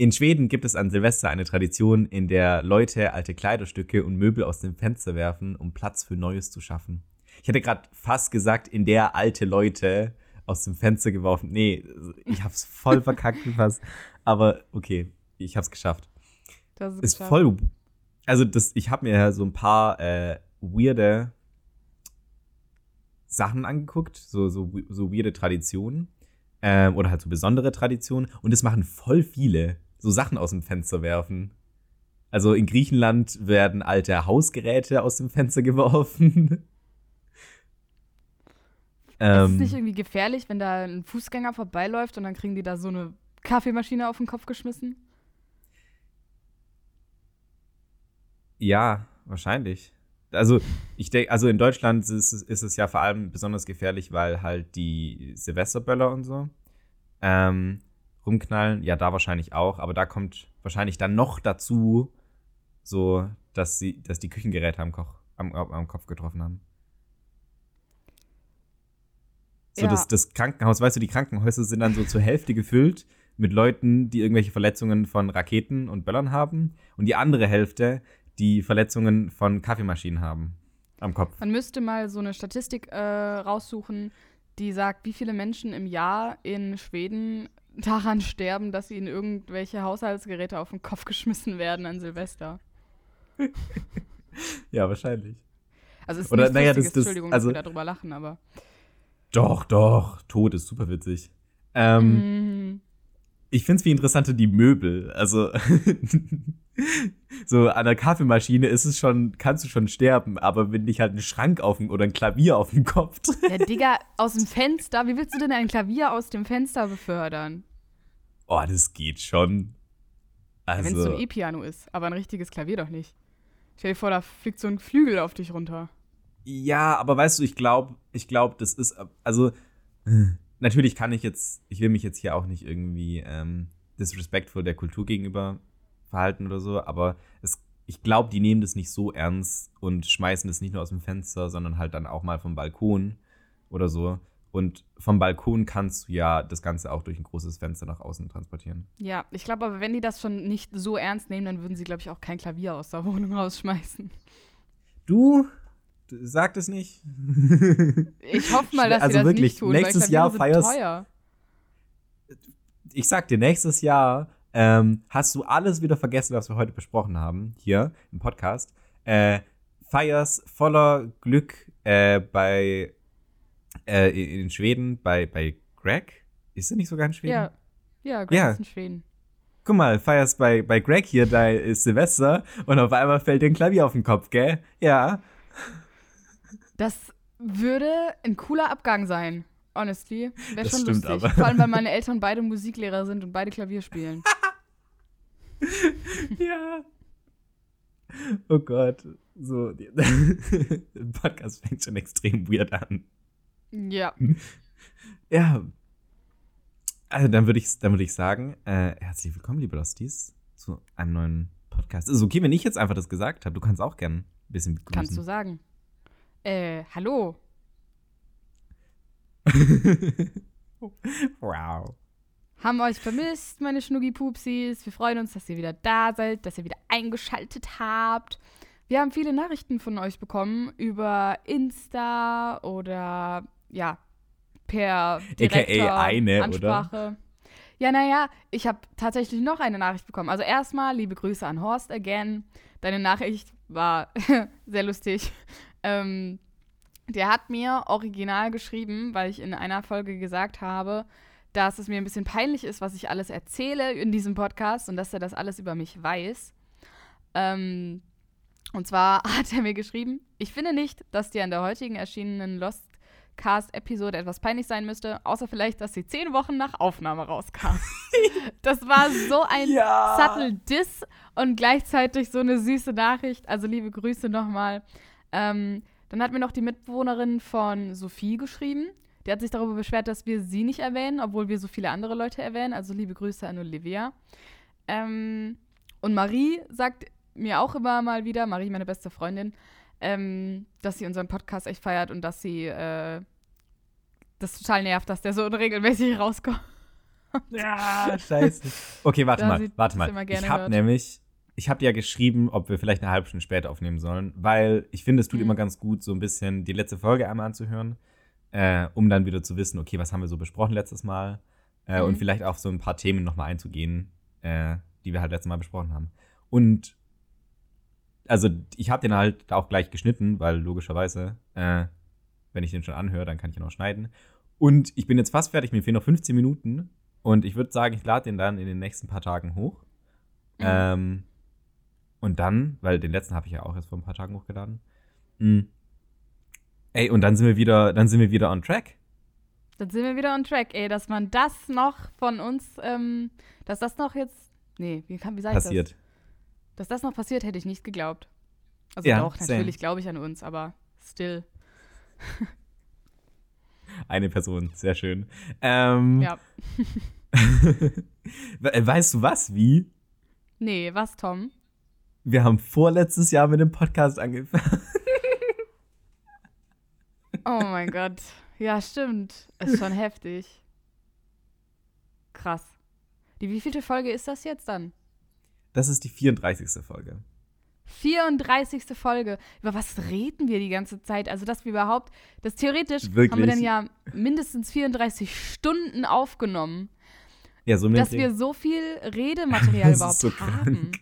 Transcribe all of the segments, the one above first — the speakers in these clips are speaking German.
In Schweden gibt es an Silvester eine Tradition, in der Leute alte Kleiderstücke und Möbel aus dem Fenster werfen, um Platz für Neues zu schaffen. Ich hätte gerade fast gesagt, in der alte Leute aus dem Fenster geworfen. Nee, ich hab's voll verkackt fast. Aber okay, ich hab's geschafft. Das ist, Ist geschafft. voll. Also, das, ich habe mir so ein paar äh, weirde Sachen angeguckt, so, so, so weirde Traditionen. Ähm, oder halt so besondere Traditionen. Und das machen voll viele. So Sachen aus dem Fenster werfen. Also in Griechenland werden alte Hausgeräte aus dem Fenster geworfen. Ist es ähm, nicht irgendwie gefährlich, wenn da ein Fußgänger vorbeiläuft und dann kriegen die da so eine Kaffeemaschine auf den Kopf geschmissen? Ja, wahrscheinlich. Also, ich denke, also in Deutschland ist, es- ist es ja vor allem besonders gefährlich, weil halt die Silvesterböller und so ähm, rumknallen. Ja, da wahrscheinlich auch, aber da kommt wahrscheinlich dann noch dazu, so, dass sie, dass die Küchengeräte am, Koch, am, am Kopf getroffen haben. So, Ja. das, das Krankenhaus, weißt du, die Krankenhäuser sind dann so zur Hälfte gefüllt mit Leuten, die irgendwelche Verletzungen von Raketen und Böllern haben. Und die andere Hälfte, die Verletzungen von Kaffeemaschinen haben. Am Kopf. Man müsste mal so eine Statistik äh, raussuchen, die sagt, wie viele Menschen im Jahr in Schweden daran sterben, dass ihnen irgendwelche Haushaltsgeräte auf den Kopf geschmissen werden an Silvester. Ja, wahrscheinlich. Also es ist Oder, nichts naja, das- das- Entschuldigung, also- dass wir darüber lachen, aber Doch, doch. Tod ist super witzig. Ähm, Mhm. Ich finde es wie interessanter die Möbel. Also, so an der Kaffeemaschine ist es schon, kannst du schon sterben, aber wenn dich halt ein Schrank auf dem, oder ein Klavier auf dem Kopf Ja, Digga, aus dem Fenster, wie willst du denn ein Klavier aus dem Fenster befördern? Oh, das geht schon. Ja, Wenn es so Also, ein E-Piano ist, aber ein richtiges Klavier doch nicht. Stell dir vor, da fliegt so ein Flügel auf dich runter. ja, aber weißt du, ich glaube, ich glaube, das ist, also, natürlich kann ich jetzt, ich will mich jetzt hier auch nicht irgendwie ähm, disrespectful der Kultur gegenüber verhalten oder so, aber es, ich glaube, die nehmen das nicht so ernst und schmeißen das nicht nur aus dem Fenster, sondern halt dann auch mal vom Balkon oder so. Und vom Balkon kannst du ja das Ganze auch durch ein großes Fenster nach außen transportieren. Ja, ich glaube aber, wenn die das schon nicht so ernst nehmen, dann würden sie, glaube ich, auch kein Klavier aus der Wohnung rausschmeißen. Du, du sag das nicht. Ich hoffe mal, dass Also sie das wirklich, nicht tun, nächstes weil Jahr feierst- teuer. ich sag dir, nächstes Jahr ähm, hast du alles wieder vergessen, was wir heute besprochen haben, hier im Podcast. Äh, feierst voller Glück äh, bei äh, in Schweden, bei, bei Greg. Ist er nicht sogar in Schweden? Ja, ja, Greg Ja. ist in Schweden. Guck mal, feierst bei, bei Greg hier, ist Silvester und auf einmal fällt dir ein Klavier auf den Kopf, gell? Ja. Das würde ein cooler Abgang sein, honestly. Wäre Das schon stimmt lustig. aber. Vor allem, weil meine Eltern beide Musiklehrer sind und beide Klavier spielen. Ja. Oh Gott. So, der Podcast fängt schon extrem weird an. ja. Ja. Also dann würde ich, dann würde ich sagen, äh, herzlich willkommen, liebe Losties, zu einem neuen Podcast. Ist okay, wenn ich jetzt einfach das gesagt habe. Du kannst auch gern ein bisschen begrüßen. Kannst du sagen. Äh, hallo. wow. Haben euch vermisst, meine Schnuggi-Pupsis. Wir freuen uns, dass ihr wieder da seid, dass ihr wieder eingeschaltet habt. Wir haben viele Nachrichten von euch bekommen über Insta oder ja, per direkter eine, oder? Ansprache. Ja, naja, ich habe tatsächlich noch eine Nachricht bekommen. Also erstmal liebe Grüße an Horst again. Deine Nachricht war sehr lustig. Ähm, der hat mir original geschrieben, weil ich in einer Folge gesagt habe, dass es mir ein bisschen peinlich ist, was ich alles erzähle in diesem Podcast und dass er das alles über mich weiß. Ähm, und zwar hat er mir geschrieben, ich finde nicht, dass dir an der heutigen erschienenen Lost Cast-Episode etwas peinlich sein müsste, außer vielleicht, dass sie zehn Wochen nach Aufnahme rauskam. das war so ein Ja. subtle Diss und gleichzeitig so eine süße Nachricht. Also liebe Grüße nochmal. Ähm, dann hat mir noch die Mitbewohnerin von Sophie geschrieben. Die hat sich darüber beschwert, dass wir sie nicht erwähnen, obwohl wir so viele andere Leute erwähnen. Also liebe Grüße an Olivia. Ähm, und Marie sagt mir auch immer mal wieder, Marie, meine beste Freundin, ähm, dass sie unseren Podcast echt feiert und dass sie äh, das total nervt, dass der so unregelmäßig rauskommt. Ja, scheiße. Okay, warte Da mal, warte mal. Ich gerne habe nämlich, ich habe ja geschrieben, ob wir vielleicht eine halbe Stunde später aufnehmen sollen, weil ich finde, es tut Mhm. immer ganz gut, so ein bisschen die letzte Folge einmal anzuhören, äh, um dann wieder zu wissen, okay, was haben wir so besprochen letztes Mal äh, Mhm. und vielleicht auf so ein paar Themen nochmal einzugehen, äh, die wir halt letztes Mal besprochen haben. Und also ich habe den halt auch gleich geschnitten, weil logischerweise, äh, wenn ich den schon anhöre, dann kann ich ihn auch schneiden. Und ich bin jetzt fast fertig, mir fehlen noch 15 Minuten. Und ich würde sagen, ich lade den dann in den nächsten paar Tagen hoch. Mhm. Ähm, und dann, weil den letzten habe ich ja auch erst vor ein paar Tagen hochgeladen. Mm. Ey, und dann sind wir wieder, dann sind wir wieder on track. Dann sind wir wieder on track, ey, dass man das noch von uns, ähm, dass das noch jetzt, nee, wie, kann, wie sag ich Passiert. das? Dass das noch passiert, hätte ich nicht geglaubt. Also Ja, doch, natürlich glaube ich an uns, aber still. Eine Person, sehr schön. Ähm, Ja. We- weißt du was? Wie? Nee, was, Tom? Wir haben vorletztes Jahr mit dem Podcast angefangen. Oh mein Gott. Ja, stimmt. Ist schon heftig. Krass. Die wievielte Folge ist das jetzt dann? Das ist die 34. Folge. 34. Folge. Über was reden wir die ganze Zeit? Also, dass wir überhaupt, das theoretisch haben Wirklich? wir dann ja mindestens 34 Stunden aufgenommen, Ja, so dass wir so viel Redematerial überhaupt so haben.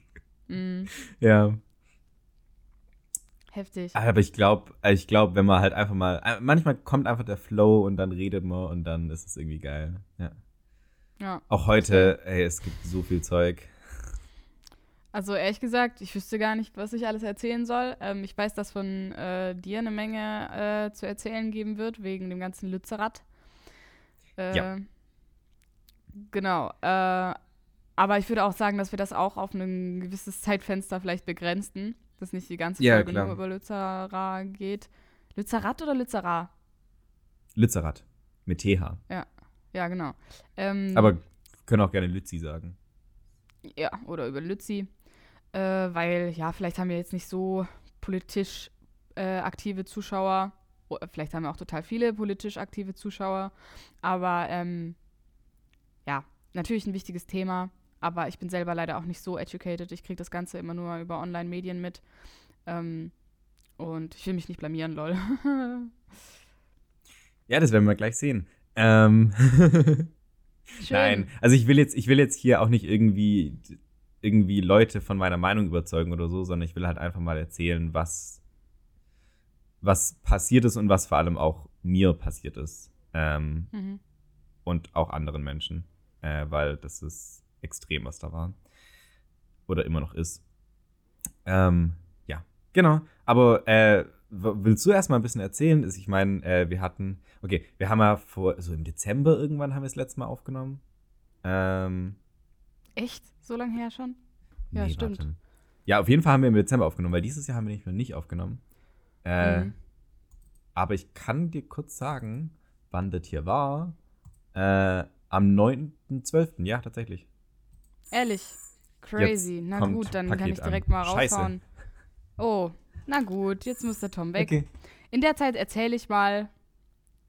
Mhm. Ja. Heftig. Aber ich glaube, ich glaube, wenn man halt einfach mal, äh, manchmal kommt einfach der Flow und dann redet man und dann ist es irgendwie geil. Ja. Ja. Auch heute, ey, es gibt so viel Zeug. Also ehrlich gesagt, ich wüsste gar nicht, was ich alles erzählen soll. Ähm, ich weiß, dass von äh, dir eine Menge äh, zu erzählen geben wird, wegen dem ganzen Lützerath. Äh, Ja. Genau. Aber ich würde auch sagen, dass wir das auch auf ein gewisses Zeitfenster vielleicht begrenzen. Dass nicht die ganze Ja, Folge klar. nur über Lützerath geht. Lützerath oder Lützerath? Lützerath. Mit TH. Ja, genau. Ähm, Aber können auch gerne Lützi sagen. Ja, oder über Lützi. Äh, weil, ja, vielleicht haben wir jetzt nicht so politisch äh, aktive Zuschauer. Vielleicht haben wir auch total viele politisch aktive Zuschauer. Aber ähm, ja, natürlich ein wichtiges Thema. Aber ich bin selber leider auch nicht so educated. Ich kriege das Ganze immer nur über Online-Medien mit. Ähm, und ich will mich nicht blamieren, lol. Ja, das werden wir gleich sehen. Ähm. Nein, also ich will jetzt, ich will jetzt hier auch nicht irgendwie, irgendwie Leute von meiner Meinung überzeugen oder so, sondern ich will halt einfach mal erzählen, was, was passiert ist und was vor allem auch mir passiert ist. Ähm, Mhm. und auch anderen Menschen. Äh, weil das ist extrem, was da war. Oder immer noch ist. Ähm, ja, genau. Aber äh, willst du erstmal ein bisschen erzählen? Ich meine, äh, wir hatten, okay, wir haben ja vor, so im Dezember irgendwann haben wir das letzte Mal aufgenommen. Ähm, Echt? So lange her schon? Ja, nee, stimmt. warte. Ja, auf jeden Fall haben wir im Dezember aufgenommen, weil dieses Jahr haben wir nicht, noch nicht aufgenommen. Äh, Mhm. Aber ich kann dir kurz sagen, wann das hier war. Äh, am 9.12., ja, tatsächlich. Ehrlich. Crazy. Na kommt gut, dann kann Paket ich direkt an. mal Scheiße. raushauen. Oh, na gut, jetzt muss der Tom weg. Okay. In der Zeit erzähle ich mal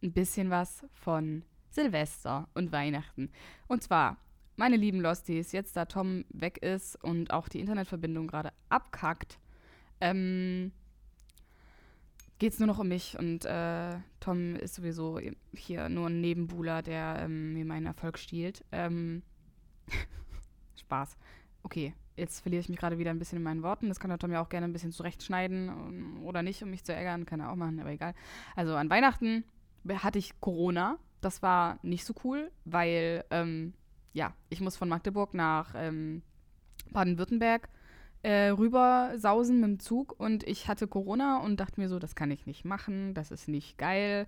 ein bisschen was von Silvester und Weihnachten. Und zwar, meine lieben Losties, jetzt da Tom weg ist und auch die Internetverbindung gerade abkackt, ähm, geht es nur noch um mich. Und äh, Tom ist sowieso hier nur ein Nebenbuhler, der ähm, mir meinen Erfolg stiehlt. Ähm, Spaß. Okay, jetzt verliere ich mich gerade wieder ein bisschen in meinen Worten. Das kann der Tom ja auch gerne ein bisschen zurechtschneiden oder nicht, um mich zu ärgern. Kann er auch machen, aber egal. Also an Weihnachten hatte ich Corona. Das war nicht so cool, weil, ähm, ja, ich muss von Magdeburg nach ähm, Baden-Württemberg äh, rüber sausen mit dem Zug und ich hatte Corona und dachte mir so, das kann ich nicht machen, das ist nicht geil.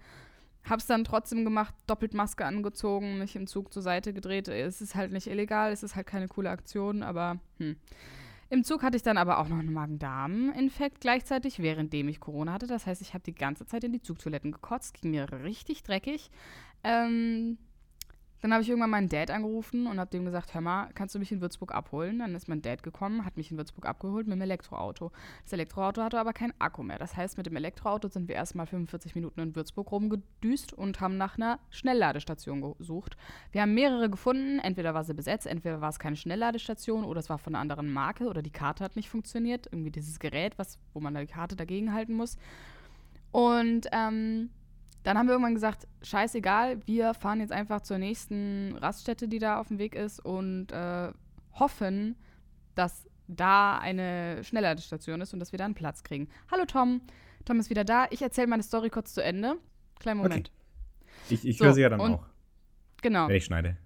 Hab's dann trotzdem gemacht, doppelt Maske angezogen, mich im Zug zur Seite gedreht. Es ist halt nicht illegal, es ist halt keine coole Aktion, aber hm. Im Zug hatte ich dann aber auch noch einen Magen-Darm-Infekt gleichzeitig, währenddem ich Corona hatte. Das heißt, ich habe die ganze Zeit in die Zugtoiletten gekotzt, ging mir richtig dreckig. Ähm, Dann habe ich irgendwann meinen Dad angerufen und habe dem gesagt, hör mal, kannst du mich in Würzburg abholen? Dann ist mein Dad gekommen, hat mich in Würzburg abgeholt mit dem Elektroauto. Das Elektroauto hatte aber keinen Akku mehr. Das heißt, mit dem Elektroauto sind wir erstmal 45 Minuten in Würzburg rumgedüst und haben nach einer Schnellladestation gesucht. Wir haben mehrere gefunden. Entweder war sie besetzt, entweder war es keine Schnellladestation oder es war von einer anderen Marke oder die Karte hat nicht funktioniert. Irgendwie dieses Gerät, was, wo man die Karte dagegen halten muss. Und ähm, dann haben wir irgendwann gesagt, scheißegal, wir fahren jetzt einfach zur nächsten Raststätte, die da auf dem Weg ist und äh, hoffen, dass da eine Schnellladestation ist und dass wir da einen Platz kriegen. Hallo Tom, Tom ist wieder da. Ich erzähle meine Story kurz zu Ende. Kleinen Moment. Okay. Ich, ich so, höre sie ja dann auch. Genau. Wenn ich schneide.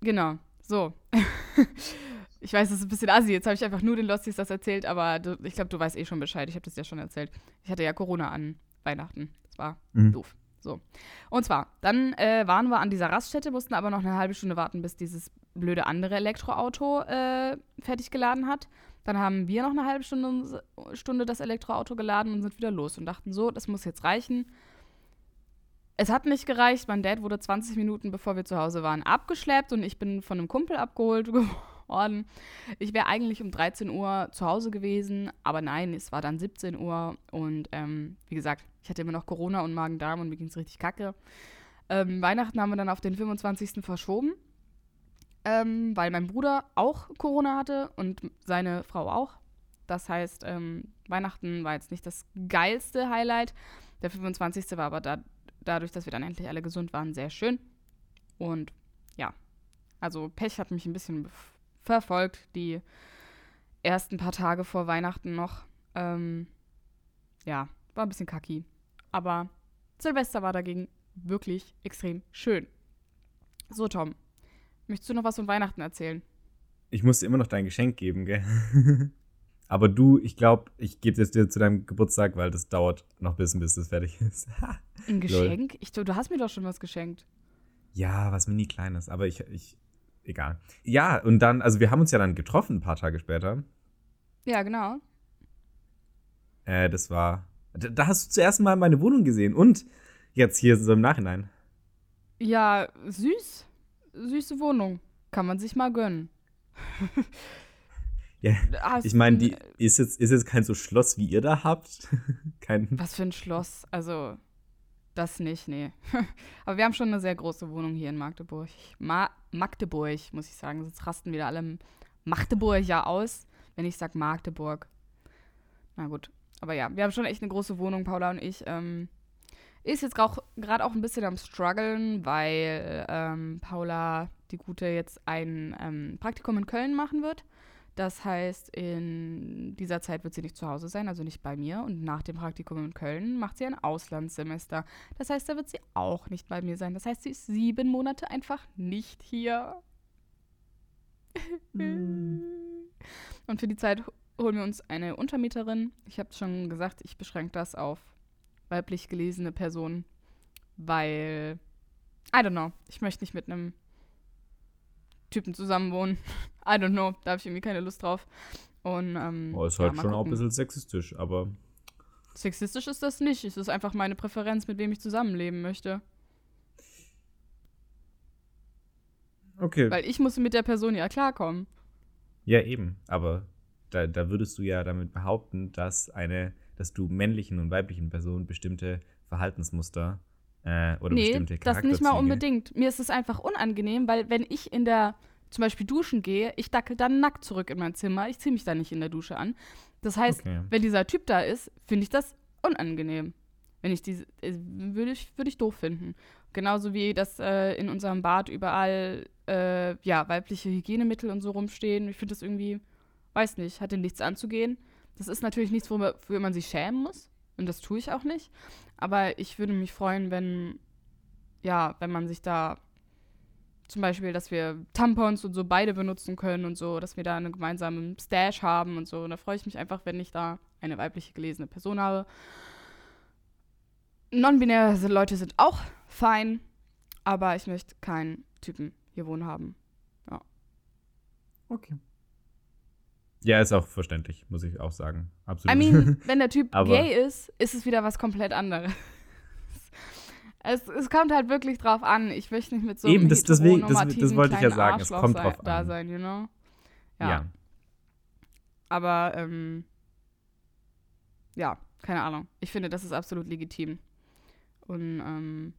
Genau. So. ich weiß, das ist ein bisschen assi. Jetzt habe ich einfach nur den Losties das erzählt, aber du, ich glaube, du weißt eh schon Bescheid. Ich habe das ja schon erzählt. Ich hatte ja Corona an Weihnachten. War mhm. doof. So. Und zwar, dann äh, waren wir an dieser Raststätte, mussten aber noch eine halbe Stunde warten, bis dieses blöde andere Elektroauto äh, fertig geladen hat. Dann haben wir noch eine halbe Stunde, Stunde das Elektroauto geladen und sind wieder los und dachten so, das muss jetzt reichen. Es hat nicht gereicht. Mein Dad wurde 20 Minuten, bevor wir zu Hause waren, abgeschleppt und ich bin von einem Kumpel abgeholt worden. Ich wäre eigentlich um 13 Uhr zu Hause gewesen, aber nein, es war dann 17 Uhr und ähm, wie gesagt, ich hatte immer noch Corona und Magen-Darm und mir ging es richtig kacke. Ähm, Weihnachten haben wir dann auf den 25. verschoben, ähm, weil mein Bruder auch Corona hatte und seine Frau auch. Das heißt, ähm, Weihnachten war jetzt nicht das geilste Highlight. Der 25. war aber da, dadurch, dass wir dann endlich alle gesund waren, sehr schön. Und ja, also Pech hat mich ein bisschen verfolgt, die ersten paar Tage vor Weihnachten noch. Ähm, ja, war ein bisschen kacki. Aber Silvester war dagegen wirklich extrem schön. So, Tom, möchtest du noch was von Weihnachten erzählen? Ich muss dir immer noch dein Geschenk geben, gell? Aber du, ich glaube, ich gebe es dir zu deinem Geburtstag, weil das dauert noch ein bisschen, bis das fertig ist. Ein Geschenk? Ich, du hast mir doch schon was geschenkt. Ja, was mini kleines, aber ich, ich, egal. Ja, und dann, also wir haben uns ja dann getroffen ein paar Tage später. Ja, genau. Äh, das war da hast du zuerst mal meine Wohnung gesehen und jetzt hier so im Nachhinein. Ja, süß. Süße Wohnung. Kann man sich mal gönnen. ja, Hast ich meine, die ist jetzt, ist jetzt kein so Schloss, wie ihr da habt. kein Was für ein Schloss? Also, das nicht, nee. Aber wir haben schon eine sehr große Wohnung hier in Magdeburg. Ma Magdeburg, muss ich sagen. Jetzt rasten wieder alle Magdeburg ja aus, wenn ich sage Magdeburg. Na gut. Aber ja, wir haben schon echt eine große Wohnung, Paula und ich. Ähm, ist jetzt gerade auch ein bisschen am struggeln, weil ähm, Paula, die Gute, jetzt ein ähm, Praktikum in Köln machen wird. Das heißt, in dieser Zeit wird sie nicht zu Hause sein, also nicht bei mir. Und nach dem Praktikum in Köln macht sie ein Auslandssemester. Das heißt, da wird sie auch nicht bei mir sein. Das heißt, sie ist sieben Monate einfach nicht hier. Mm. Und für die Zeit holen wir uns eine Untermieterin. Ich habe schon gesagt, ich beschränke das auf weiblich gelesene Personen, weil, I don't know, ich möchte nicht mit einem Typen zusammenwohnen. I don't know, da habe ich irgendwie keine Lust drauf. Und, ähm, oh, ist halt ja, schon auch ein bisschen sexistisch, aber. Sexistisch ist das nicht. Es ist einfach meine Präferenz, mit wem ich zusammenleben möchte. Okay. Weil ich muss mit der Person ja klarkommen. Ja, eben. Aber da, da würdest du ja damit behaupten, dass eine, dass du männlichen und weiblichen Personen bestimmte Verhaltensmuster äh, oder nee, bestimmte Charakterzüge. das nicht mal unbedingt. Mir ist es einfach unangenehm, weil wenn ich in der zum Beispiel duschen gehe, ich dackel dann nackt zurück in mein Zimmer. Ich ziehe mich da nicht in der Dusche an. Das heißt, okay. wenn dieser Typ da ist, finde ich das unangenehm. Wenn ich diese, äh, würde ich, würde ich doof finden. Genauso wie das äh, in unserem Bad überall, äh, ja, weibliche Hygienemittel und so rumstehen. Ich finde das irgendwie weiß nicht, hat dem nichts anzugehen. Das ist natürlich nichts, wofür man sich schämen muss. Und das tue ich auch nicht. Aber ich würde mich freuen, wenn, ja, wenn man sich da zum Beispiel, dass wir Tampons und so beide benutzen können und so, dass wir da einen gemeinsamen Stash haben und so. Und da freue ich mich einfach, wenn ich da eine weibliche gelesene Person habe. Non-binäre Leute sind auch fein, aber ich möchte keinen Typen hier wohnen haben. Ja. Okay. Ja, ist auch verständlich, muss ich auch sagen. Absolut. I mean, wenn der Typ gay ist, ist es wieder was komplett anderes. Es, es kommt halt wirklich drauf an. Ich möchte nicht mit so Eben, einem das- deswegen- das- das wollte ich ja sagen, es Arschloch kommt sei- drauf da an. sein, you know? Ja. Ja. Aber, ähm, ja, keine Ahnung. Ich finde, das ist absolut legitim. Und, ähm,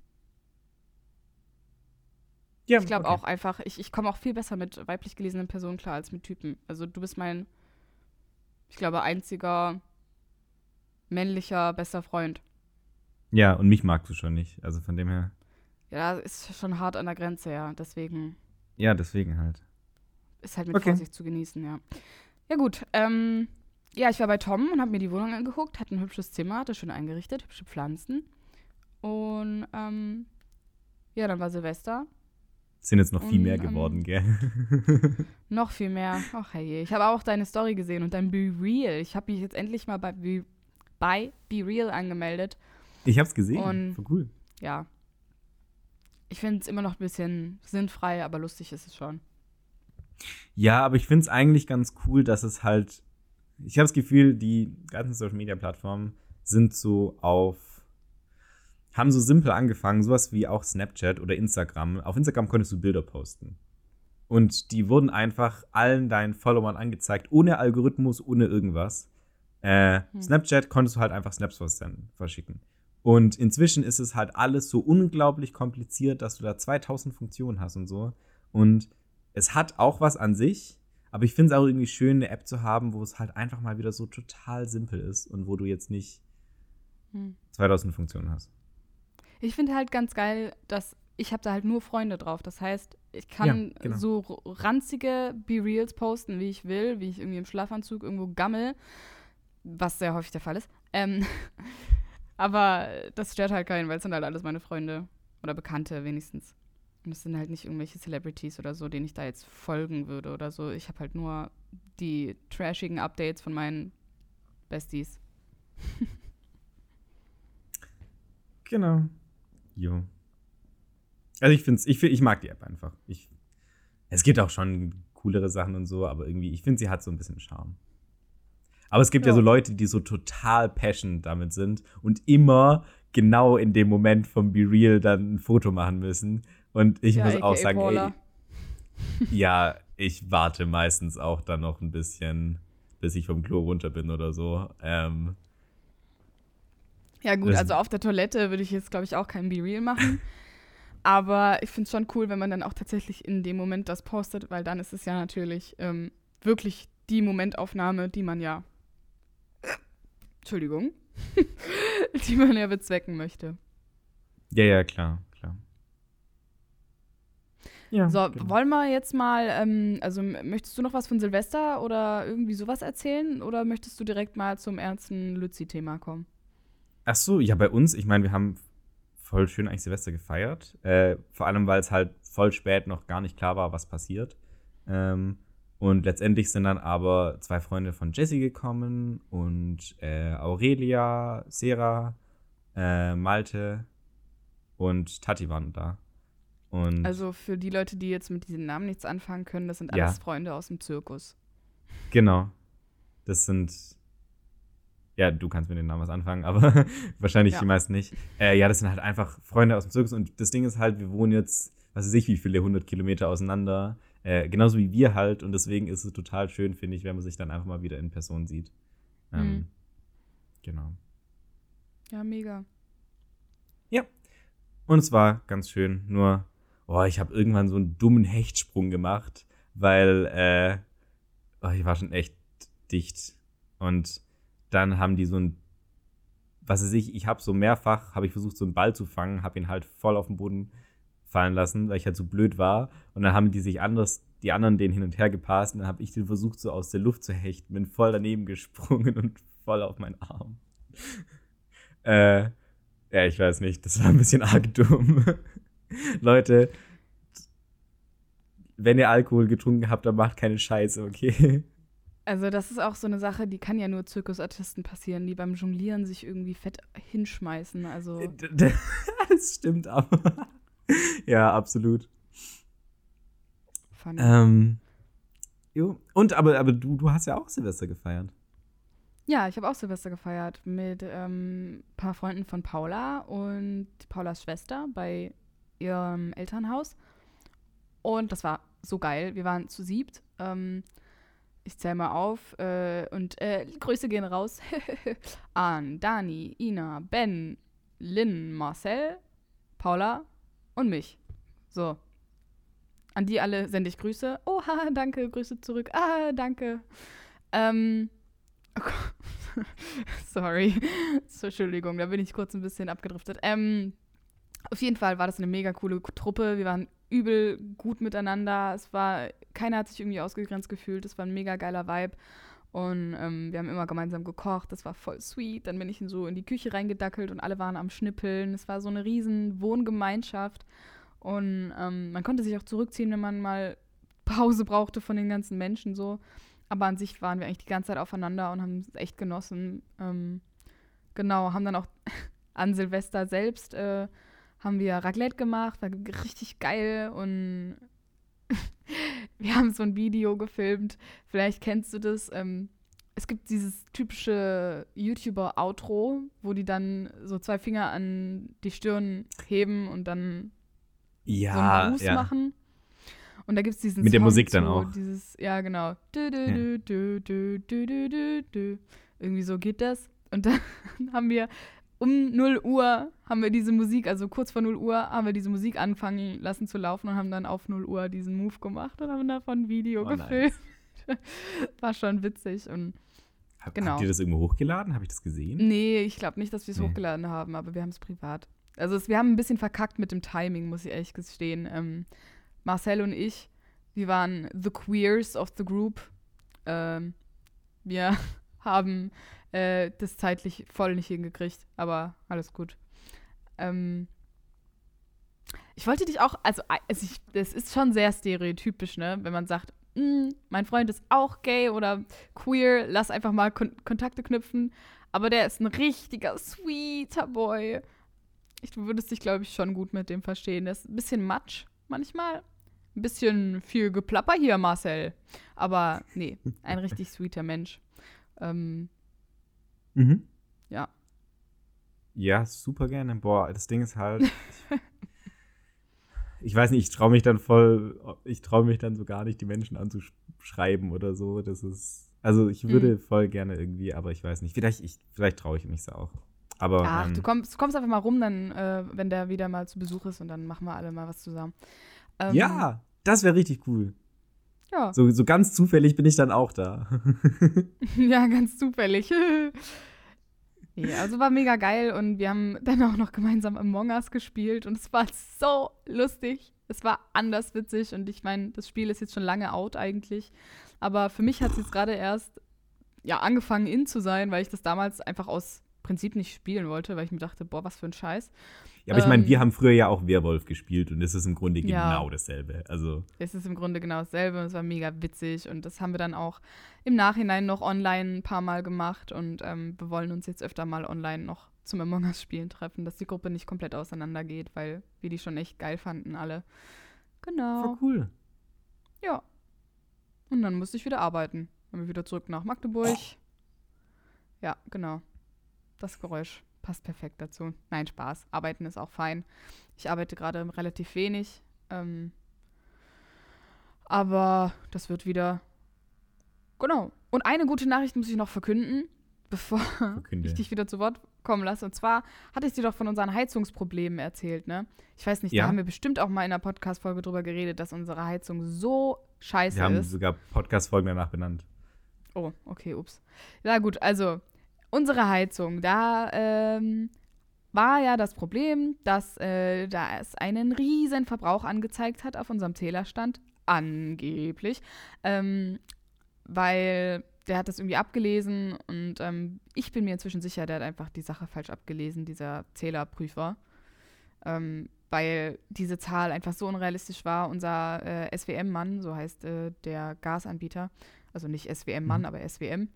Ja, ich glaube okay. auch einfach, ich, ich komme auch viel besser mit weiblich gelesenen Personen klar als mit Typen. Also du bist mein, ich glaube, einziger männlicher bester Freund. Ja, und mich magst du schon nicht. Also von dem her. Ja, ist schon hart an der Grenze, ja. Deswegen Ja, deswegen halt. ist halt mit Okay. Vorsicht zu genießen, ja. Ja, gut. Ähm, ja, ich war bei Tom und habe mir die Wohnung angeguckt, hat ein hübsches Zimmer, hatte schön eingerichtet, hübsche Pflanzen. Und ähm, ja, dann war Silvester. Sind jetzt noch viel Und, mehr geworden, gell? Noch viel mehr. Ach hey, ich habe auch deine Story gesehen und dein Be Real. Ich habe mich jetzt endlich mal bei Be, bei Be Real angemeldet. Ich hab's gesehen. Und- Voll cool. Ja. Ich finde es immer noch ein bisschen sinnfrei, aber lustig ist es schon. Ja, aber ich find's eigentlich ganz cool, dass es halt. Ich habe das Gefühl, die ganzen Social Media Plattformen sind so auf. Haben so simpel angefangen, sowas wie auch Snapchat oder Instagram. Auf Instagram konntest du Bilder posten. Und die wurden einfach allen deinen Followern angezeigt, ohne Algorithmus, ohne irgendwas. Äh, Hm. Snapchat konntest du halt einfach Snaps verschicken. Und inzwischen ist es halt alles so unglaublich kompliziert, dass du da 2000 Funktionen hast und so. Und es hat auch was an sich, aber ich finde es auch irgendwie schön, eine App zu haben, wo es halt einfach mal wieder so total simpel ist und wo du jetzt nicht Hm. 2000 Funktionen hast. Ich finde halt ganz geil, dass ich habe da halt nur Freunde drauf. Das heißt, ich kann Ja, genau. so ranzige Be-Reals posten, wie ich will, wie ich irgendwie im Schlafanzug irgendwo gammel, was sehr häufig der Fall ist. Ähm, aber das stört halt keinen, weil es sind halt alles meine Freunde oder Bekannte wenigstens. Und es sind halt nicht irgendwelche Celebrities oder so, denen ich da jetzt folgen würde oder so. Ich habe halt nur die trashigen Updates von meinen Besties. Genau. Jo. Also ich finde ich, find, ich mag die App einfach. Ich, es gibt auch schon coolere Sachen und so, aber irgendwie, ich finde, sie hat so ein bisschen Charme. Aber es gibt ja. Ja. so Leute, die so total passionate damit sind und immer genau in dem Moment vom Be Real dann ein Foto machen müssen. Und ich muss auch sagen, ey, ja, ich warte meistens auch dann noch ein bisschen, bis ich vom Klo runter bin oder so. Ähm, Ja, gut, also auf der Toilette würde ich jetzt, glaube ich, auch kein Be-Real machen. Aber ich finde es schon cool, wenn man dann auch tatsächlich in dem Moment das postet, weil dann ist es ja natürlich ähm, wirklich die Momentaufnahme, die man ja. Entschuldigung. die man ja bezwecken möchte. ja, ja, klar, klar. Ja, So, genau. wollen wir jetzt mal, ähm, also möchtest du noch was von Silvester oder irgendwie sowas erzählen? Oder möchtest du direkt mal zum ernsten Lützi-Thema kommen? Ach so, ja, bei uns, ich meine, wir haben voll schön eigentlich Silvester gefeiert. Äh, vor allem, weil es halt voll spät noch gar nicht klar war, was passiert. Ähm, und letztendlich sind dann aber zwei Freunde von Jessie gekommen und äh, Aurelia, Sarah, äh, Malte und Tati waren da. Und Also für die Leute, die jetzt mit diesen Namen nichts anfangen können, das sind Ja. alles Freunde aus dem Zirkus. genau. Das sind. Ja, du kannst mit den Namen was anfangen, aber wahrscheinlich Ja. die meisten nicht. Äh, ja, das sind halt einfach Freunde aus dem Zirkus. Und das Ding ist halt, wir wohnen jetzt, was weiß ich, wie viele hundert Kilometer auseinander. Äh, genauso wie wir halt. Und deswegen ist es total schön, finde ich, wenn man sich dann einfach mal wieder in Person sieht. Ähm, Mhm. Genau. Ja, mega. Und es war ganz schön. Nur, oh, ich habe irgendwann so einen dummen Hechtsprung gemacht, weil äh, oh, ich war schon echt dicht. Und dann haben die so ein, was weiß ich, ich habe so mehrfach, habe ich versucht, so einen Ball zu fangen, habe ihn halt voll auf den Boden fallen lassen, weil ich halt so blöd war. Und dann haben die sich anders, die anderen den hin und her gepasst und dann habe ich den versucht, so aus der Luft zu hechten, bin voll daneben gesprungen und voll auf meinen Arm. äh, ja, ich weiß nicht, das war ein bisschen arg dumm. Leute, wenn ihr Alkohol getrunken habt, dann macht keine Scheiße, okay? Also das ist auch so eine Sache, die kann ja nur Zirkusartisten passieren, die beim Jonglieren sich irgendwie fett hinschmeißen. Also das stimmt aber. ja, absolut. funny. Ähm, jo. Und aber, aber du, du hast ja auch Silvester gefeiert. Ja, ich habe auch Silvester gefeiert mit ein ähm, paar Freunden von Paula und Paulas Schwester bei ihrem Elternhaus. Und das war so geil. Wir waren zu siebt. Ähm, ich zähle mal auf. Äh, und äh, Grüße gehen raus an Dani, Ina, Ben, Lynn, Marcel, Paula und mich. So. An die alle sende ich Grüße. Oha, danke, Grüße zurück. Ah, danke. Ähm, oh Sorry. so, Entschuldigung, da bin ich kurz ein bisschen abgedriftet. Ähm, auf jeden Fall war das eine mega coole Truppe. Wir waren übel gut miteinander. Es war, keiner hat sich irgendwie ausgegrenzt gefühlt. Es war ein mega geiler Vibe. Und ähm, wir haben immer gemeinsam gekocht. Das war voll sweet. Dann bin ich so in die Küche reingedackelt und alle waren am Schnippeln. Es war so eine riesen Wohngemeinschaft. Und ähm, man konnte sich auch zurückziehen, wenn man mal Pause brauchte von den ganzen Menschen so. Aber an sich waren wir eigentlich die ganze Zeit aufeinander und haben es echt genossen. Ähm, genau, haben dann auch an Silvester selbst äh, haben wir Raclette gemacht, war richtig geil und wir haben so ein Video gefilmt. Vielleicht kennst du das. Ähm, es gibt dieses typische YouTuber-Outro, wo die dann so zwei Finger an die Stirn heben und dann ja, so einen Gruß ja. machen. Und da gibt es diesen Mit Song der Musik zu, dann auch. Dieses, ja, genau. Du, du, du, du. Irgendwie so geht das. Und dann haben wir um 0 Uhr haben wir diese Musik, also kurz vor 0 Uhr, haben wir diese Musik anfangen lassen zu laufen und haben dann auf 0 Uhr diesen Move gemacht und haben davon ein Video Oh, gefilmt. War schon witzig und Hab, Genau. Habt ihr das irgendwo hochgeladen? Habe ich das gesehen? nee, ich glaube nicht, dass wir es Nee. hochgeladen haben, aber wir haben es privat. Also es, wir haben ein bisschen verkackt mit dem Timing, muss ich ehrlich gestehen. Ähm, Marcel und ich, wir waren the queers of the group. Ähm, wir haben äh, das zeitlich voll nicht hingekriegt, aber alles gut. Ähm, ich wollte dich auch, also, also ist schon sehr stereotypisch, ne, wenn man sagt, "Mm, mein Freund ist auch gay oder queer, lass einfach mal Kon Kontakte knüpfen. Aber der ist ein richtiger sweeter Boy. Ich, du würdest dich, glaube ich, schon gut mit dem verstehen. Der ist ein bisschen matsch manchmal. Ein bisschen viel Geplapper hier, Marcel. Aber nee, ein richtig sweeter Mensch. Ähm, Mhm. Ja. Ja, super gerne. Boah, das Ding ist halt. ich weiß nicht, ich traue mich dann voll, ich traue mich dann so gar nicht, die Menschen anzuschreiben oder so. Das ist. Also ich würde Mhm. voll gerne irgendwie, aber ich weiß nicht. Vielleicht, ich, vielleicht traue ich mich so auch. Aber ach, ähm, du kommst, du kommst einfach mal rum, dann, äh, wenn der wieder mal zu Besuch ist und dann machen wir alle mal was zusammen. Ähm, ja, das wäre richtig cool. Ja. So, so ganz zufällig bin ich dann auch da. Ja, ganz zufällig. nee, also war mega geil und wir haben dann auch noch gemeinsam Among Us gespielt und es war so lustig. Es war anders witzig und ich meine, das Spiel ist jetzt schon lange out eigentlich. Aber für mich hat es jetzt gerade erst ja, angefangen in zu sein, weil ich das damals einfach aus Prinzip nicht spielen wollte, weil ich mir dachte, boah, was für ein Scheiß. Ja, aber ich meine, Ähm, wir haben früher ja auch Werwolf gespielt und es ist im Grunde Ja. genau dasselbe. Also, Es ist im Grunde genau dasselbe und es war mega witzig und das haben wir dann auch im Nachhinein noch online ein paar Mal gemacht und ähm, wir wollen uns jetzt öfter mal online noch zum Among Us Spielen treffen, dass die Gruppe nicht komplett auseinandergeht, weil wir die schon echt geil fanden alle. Genau. voll cool. Ja. Und dann musste ich wieder arbeiten. Dann bin ich wieder zurück nach Magdeburg. Ja, genau. Das Geräusch passt perfekt dazu. Nein, Spaß. Arbeiten ist auch fein. Ich arbeite gerade relativ wenig. Ähm, aber das wird wieder. Genau. Und eine gute Nachricht muss ich noch verkünden, bevor Verkünde. ich dich wieder zu Wort kommen lasse. Und zwar hatte ich dir doch von unseren Heizungsproblemen erzählt, ne? Ich weiß nicht, Ja. da haben wir bestimmt auch mal in einer Podcast-Folge drüber geredet, dass unsere Heizung so scheiße Wir haben ist. sogar Podcast-Folgen danach benannt. Oh, okay, ups. Ja, gut, also unsere Heizung, da ähm, war ja das Problem, dass äh, da es einen riesen Verbrauch angezeigt hat auf unserem Zählerstand, angeblich, ähm, weil der hat das irgendwie abgelesen und ähm, ich bin mir inzwischen sicher, der hat einfach die Sache falsch abgelesen, dieser Zählerprüfer. Ähm, weil diese Zahl einfach so unrealistisch war. Unser äh, SWM-Mann, so heißt äh, der Gasanbieter, also nicht SWM-Mann, Mhm. aber SWM.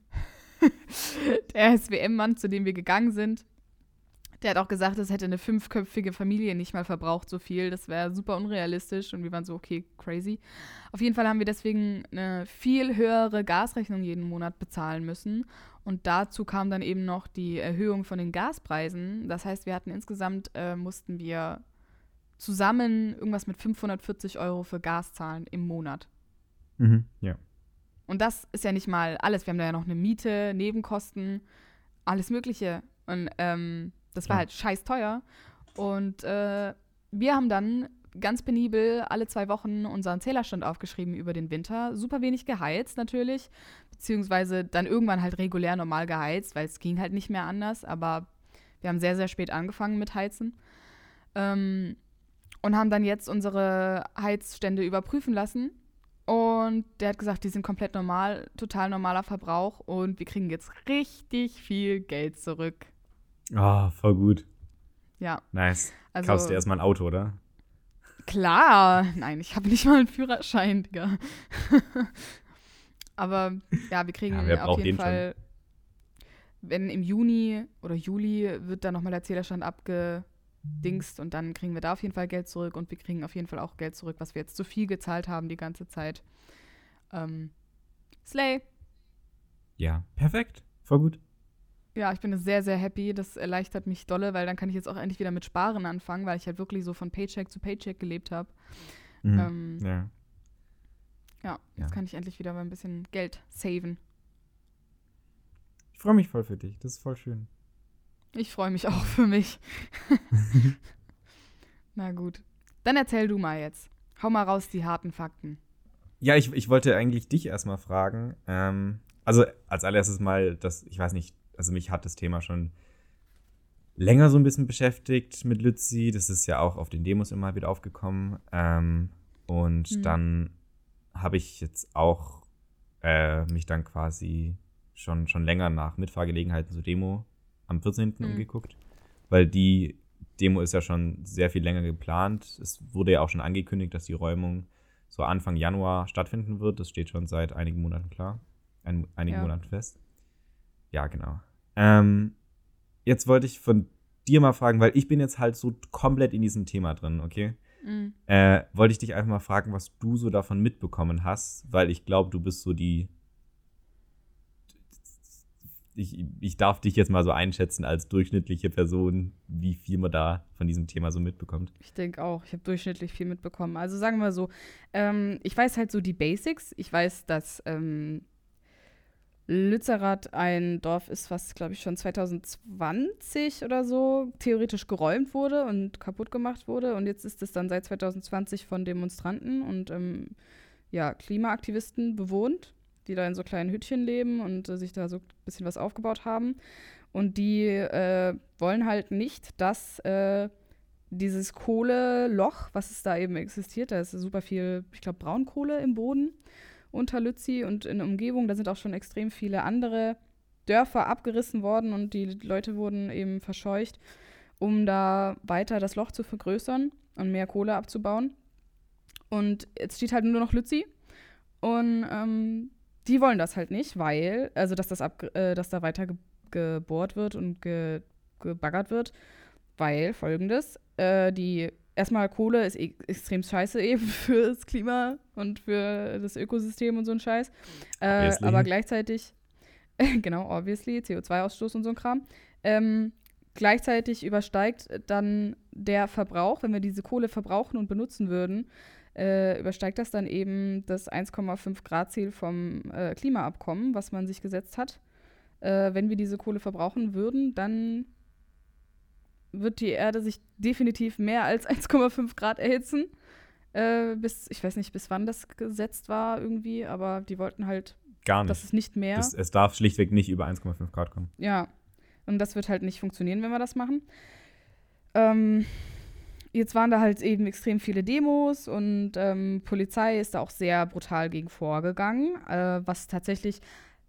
der SWM-Mann, zu dem wir gegangen sind, Der hat auch gesagt, es hätte eine fünfköpfige Familie nicht mal verbraucht so viel. Das wäre super unrealistisch und wir waren so, okay, crazy. Auf jeden Fall haben wir deswegen eine viel höhere Gasrechnung jeden Monat bezahlen müssen. Und dazu kam dann eben noch die Erhöhung von den Gaspreisen. Das heißt, wir hatten insgesamt, äh, mussten wir zusammen irgendwas mit 540 Euro für Gas zahlen im Monat. Mhm, ja. Und das ist ja nicht mal alles. Wir haben da ja noch eine Miete, Nebenkosten, alles Mögliche. Und ähm, das war Ja. halt scheiß teuer. Und äh, wir haben dann ganz penibel alle zwei Wochen unseren Zählerstand aufgeschrieben über den Winter. Super wenig geheizt natürlich. Beziehungsweise dann irgendwann halt regulär normal geheizt, weil es ging halt nicht mehr anders. Aber wir haben sehr, sehr spät angefangen mit Heizen. Ähm, und haben dann jetzt unsere Heizstände überprüfen lassen. Und der hat gesagt, die sind komplett normal, total normaler Verbrauch. Und wir kriegen jetzt richtig viel Geld zurück. Ah, voll gut. Ja, Nice. also Kaufst du erstmal ein Auto, oder? klar. Nein, ich habe nicht mal einen Führerschein, Digga. Aber ja, wir kriegen Ja, auf jeden den schon? Fall, wenn im Juni oder Juli wird dann nochmal der Zählerstand abgedingst und dann kriegen wir da auf jeden Fall Geld zurück und wir kriegen auf jeden Fall auch Geld zurück, was wir jetzt zu viel gezahlt haben die ganze Zeit. Ähm, Slay. Ja. Perfekt. Voll gut. Ja, ich bin sehr, sehr happy. Das erleichtert mich dolle, weil dann kann ich jetzt auch endlich wieder mit Sparen anfangen, weil ich halt wirklich so von Paycheck zu Paycheck gelebt habe. Mhm. Ähm, ja. ja, jetzt Ja. kann ich endlich wieder mal ein bisschen Geld saven. Ich freue mich voll für dich. Das ist voll schön. Ich freue mich auch für mich. Na gut. Dann erzähl du mal jetzt. Hau mal raus die harten Fakten. Ja, ich, ich wollte eigentlich dich erstmal fragen. Ähm, also als allererstes mal, das, ich weiß nicht, also mich hat das Thema schon länger so ein bisschen beschäftigt mit Lützi. Das ist ja auch auf den Demos immer wieder aufgekommen. Ähm, und Mhm. dann habe ich jetzt auch äh, mich dann quasi schon, schon länger nach Mitfahrgelegenheiten zur Demo am 14. Mhm. umgeguckt. Weil die Demo ist ja schon sehr viel länger geplant. Es wurde ja auch schon angekündigt, dass die Räumung so Anfang Januar stattfinden wird. Das steht schon seit einigen Monaten klar. Ein, einigen Ja. Monaten fest. Ja, genau. Ähm, jetzt wollte ich von dir mal fragen, weil ich bin jetzt halt so komplett in diesem Thema drin, okay? Mhm. Äh, wollte ich dich einfach mal fragen, was du so davon mitbekommen hast, weil ich glaube, du bist so die. Ich, ich darf dich jetzt mal so einschätzen als durchschnittliche Person, wie viel man da von diesem Thema so mitbekommt. Ich denke auch, ich habe durchschnittlich viel mitbekommen. Also sagen wir so, ähm, ich weiß halt so die Basics. Ich weiß, dass ähm, Lützerath ein Dorf ist, was, glaube ich, schon 2020 oder so theoretisch geräumt wurde und kaputt gemacht wurde. Und jetzt ist es dann seit 2020 von Demonstranten und ähm, ja, Klimaaktivisten bewohnt, die da in so kleinen Hütchen leben und äh, sich da so ein bisschen was aufgebaut haben. Und die äh, wollen halt nicht, dass äh, dieses Kohleloch, was es da eben existiert, da ist super viel, ich glaube, Braunkohle im Boden unter Lützi und in der Umgebung. Da sind auch schon extrem viele andere Dörfer abgerissen worden und die Leute wurden eben verscheucht, um da weiter das Loch zu vergrößern und mehr Kohle abzubauen. Und jetzt steht halt nur noch Lützi und ähm, die wollen das halt nicht, weil, also dass das ab, äh, dass da weiter ge gebohrt wird und ge gebaggert wird, weil folgendes, äh, die erstmal Kohle ist e extrem scheiße eben für das Klima und für das Ökosystem und so ein Scheiß. Äh, aber gleichzeitig, genau, obviously, CO2-Ausstoß und so ein Kram. Ähm, gleichzeitig übersteigt dann der Verbrauch, wenn wir diese Kohle verbrauchen und benutzen würden, äh, übersteigt das dann eben das 1,5 Grad Ziel vom äh, Klimaabkommen, was man sich gesetzt hat. Äh, wenn wir diese Kohle verbrauchen würden, dann wird die Erde sich definitiv mehr als 1,5 Grad erhitzen. Äh, bis, ich weiß nicht, bis wann das gesetzt war irgendwie, aber die wollten halt, Gar dass nicht. es nicht mehr. Das, es darf schlichtweg nicht über 1,5 Grad kommen. Ja. Und das wird halt nicht funktionieren, wenn wir das machen. Ähm, jetzt waren da halt eben extrem viele Demos und ähm, Polizei ist da auch sehr brutal gegen vorgegangen, äh, was tatsächlich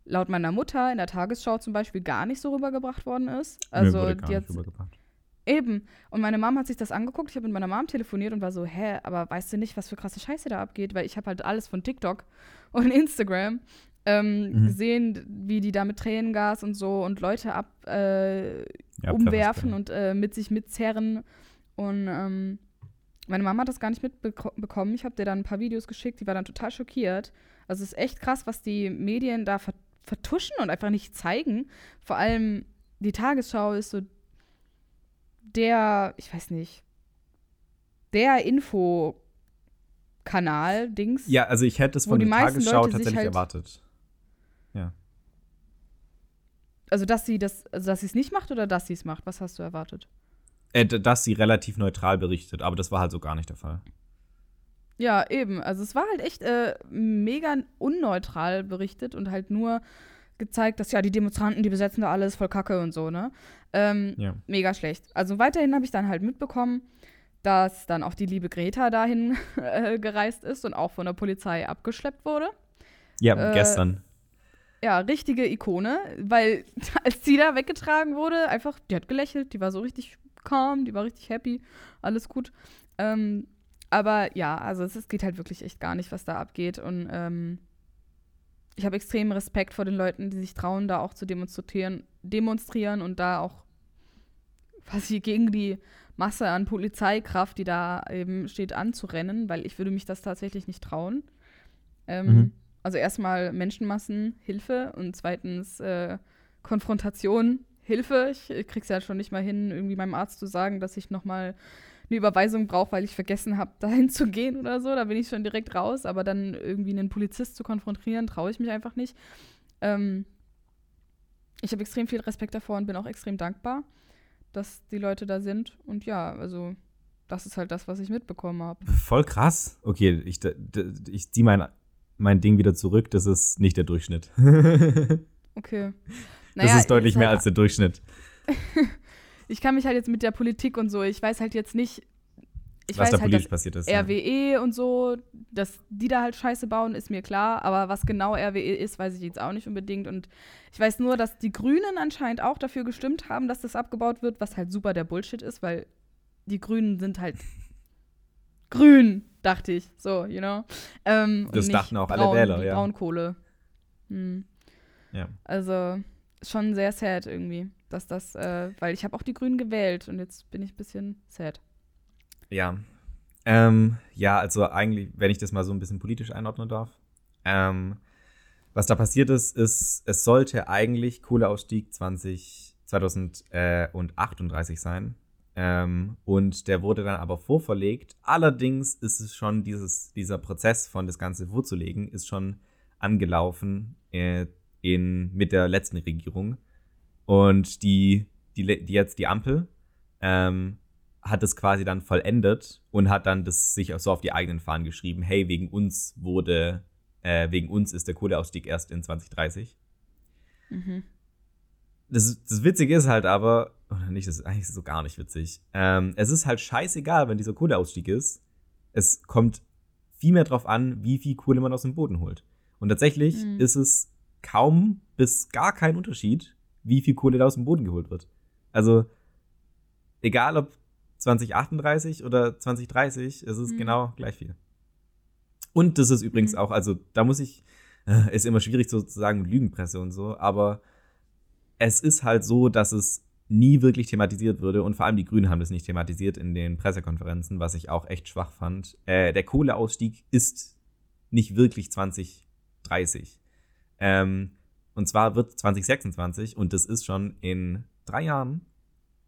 laut meiner Mutter in der Tagesschau zum Beispiel gar nicht so rübergebracht worden ist. Mir Also wurde gar die nicht rübergebracht. Eben. Und meine Mom hat sich das angeguckt. Ich habe mit meiner Mom telefoniert und war so, hä, aber weißt du nicht, was für krasse Scheiße da abgeht? Weil ich habe halt alles von TikTok und Instagram. ähm, mhm. gesehen, wie die da mit Tränengas und so und Leute ab äh, ja, umwerfen und äh, mit sich mitzerren. Und ähm, meine Mama hat das gar nicht mitbekommen. Ich habe dir dann ein paar Videos geschickt, die war dann total schockiert. Also es ist echt krass, was die Medien da ver vertuschen und einfach nicht zeigen. Vor allem die Tagesschau ist so der, ich weiß nicht, der Infokanal, Dings. Ja, also ich hätte es von der Tagesschau tatsächlich halt erwartet. Ja. Also, dass sie das, also dass sie es nicht macht oder dass sie es macht? Was hast du erwartet? Äh, dass sie relativ neutral berichtet, aber das war halt so gar nicht der Fall. Ja, eben. Also es war halt echt äh, mega unneutral berichtet und halt nur gezeigt, dass ja die Demonstranten, die besetzen da alles voll Kacke und so, ne? Ähm, ja. Mega schlecht. Also weiterhin habe ich dann halt mitbekommen, dass dann auch die liebe Greta dahin äh, gereist ist und auch von der Polizei abgeschleppt wurde. Ja, äh, gestern. Ja, richtige Ikone, weil als sie da weggetragen wurde, einfach, die hat gelächelt, die war so richtig calm, die war richtig happy, alles gut. Ähm, aber ja, also es, es, geht halt wirklich echt gar nicht, was da abgeht. Und ähm, ich habe extrem Respekt vor den Leuten, die sich trauen, da auch zu demonstrieren, demonstrieren und da auch quasi gegen die Masse an Polizeikraft, die da eben steht, anzurennen, weil ich würde mich das tatsächlich nicht trauen. Ähm, mhm. Also erstmal Menschenmassen, Hilfe und zweitens äh, Konfrontation, Hilfe. Ich, ich krieg's ja schon nicht mal hin, irgendwie meinem Arzt zu sagen, dass ich noch mal eine Überweisung brauche, weil ich vergessen habe, dahin zu gehen oder so. Da bin ich schon direkt raus. Aber dann irgendwie einen Polizist zu konfrontieren, traue ich mich einfach nicht. Ähm, ich habe extrem viel Respekt davor und bin auch extrem dankbar, dass die Leute da sind. Und ja, also das ist halt das, was ich mitbekommen habe. Voll krass. Okay, ich, ich ziehe mein, mein Ding wieder zurück. Das ist nicht der Durchschnitt. okay. Naja, das ist deutlich mehr halt als der Durchschnitt. ich kann mich halt jetzt mit der Politik und so, ich weiß halt jetzt nicht, ich was weiß da halt, politisch passiert ist. RWE ja. und so, dass die da halt Scheiße bauen, ist mir klar. Aber was genau RWE ist, weiß ich jetzt auch nicht unbedingt. Und ich weiß nur, dass die Grünen anscheinend auch dafür gestimmt haben, dass das abgebaut wird, was halt super der Bullshit ist, weil die Grünen sind halt grün, dachte ich. So, you know. Ähm, das dachten auch braun, alle Wähler, ja. Braunkohle. Hm. Ja. Also schon sehr sad irgendwie, dass das, äh, weil ich habe auch die Grünen gewählt und jetzt bin ich ein bisschen sad. Ja. Ähm, ja, also eigentlich, wenn ich das mal so ein bisschen politisch einordnen darf. Ähm, was da passiert ist, ist, es sollte eigentlich Kohleausstieg 20, 2038 sein. Ähm, und der wurde dann aber vorverlegt. Allerdings ist es schon dieses, dieser Prozess von das Ganze vorzulegen, ist schon angelaufen äh, in, mit der letzten Regierung. Und die, die, die jetzt die Ampel ähm, hat es quasi dann vollendet und hat dann das sich auch so auf die eigenen Fahnen geschrieben, hey, wegen uns wurde, äh, wegen uns ist der Kohleausstieg erst in 2030. Mhm. Das, das Witzige ist halt aber, oder nicht, das ist eigentlich so gar nicht witzig. Ähm, es ist halt scheißegal, wenn dieser Kohleausstieg ist. Es kommt viel mehr drauf an, wie viel Kohle man aus dem Boden holt. Und tatsächlich mhm. ist es kaum bis gar kein Unterschied, wie viel Kohle da aus dem Boden geholt wird. Also, egal ob 2038 oder 2030, es ist mhm. genau gleich viel. Und das ist übrigens mhm. auch, also da muss ich, ist immer schwierig sozusagen mit Lügenpresse und so, aber es ist halt so, dass es nie wirklich thematisiert würde und vor allem die Grünen haben das nicht thematisiert in den Pressekonferenzen, was ich auch echt schwach fand. Äh, der Kohleausstieg ist nicht wirklich 2030. Ähm, und zwar wird 2026, und das ist schon in drei Jahren,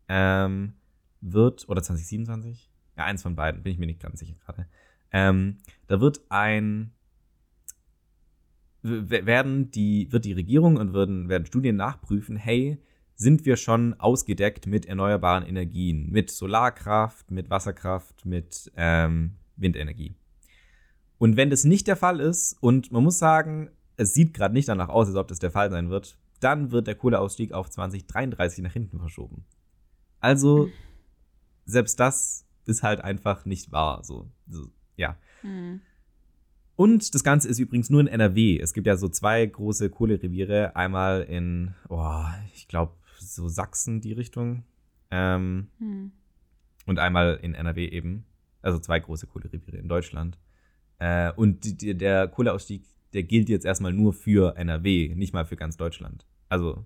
ähm, wird, oder 2027? Ja, eins von beiden, bin ich mir nicht ganz sicher gerade. Ähm, da wird ein, werden die, wird die Regierung und werden, werden Studien nachprüfen, hey, sind wir schon ausgedeckt mit erneuerbaren Energien, mit Solarkraft, mit Wasserkraft, mit ähm, Windenergie. Und wenn das nicht der Fall ist, und man muss sagen, es sieht gerade nicht danach aus, als ob das der Fall sein wird, dann wird der Kohleausstieg auf 2033 nach hinten verschoben. Also, selbst das ist halt einfach nicht wahr. So, so ja. Mhm. Und das Ganze ist übrigens nur in NRW. Es gibt ja so zwei große Kohlereviere. Einmal in, oh, ich glaube, so Sachsen die Richtung. Ähm, mhm. Und einmal in NRW eben. Also zwei große Kohlereviere in Deutschland. Äh, und die, der Kohleausstieg der gilt jetzt erstmal nur für NRW, nicht mal für ganz Deutschland. Also,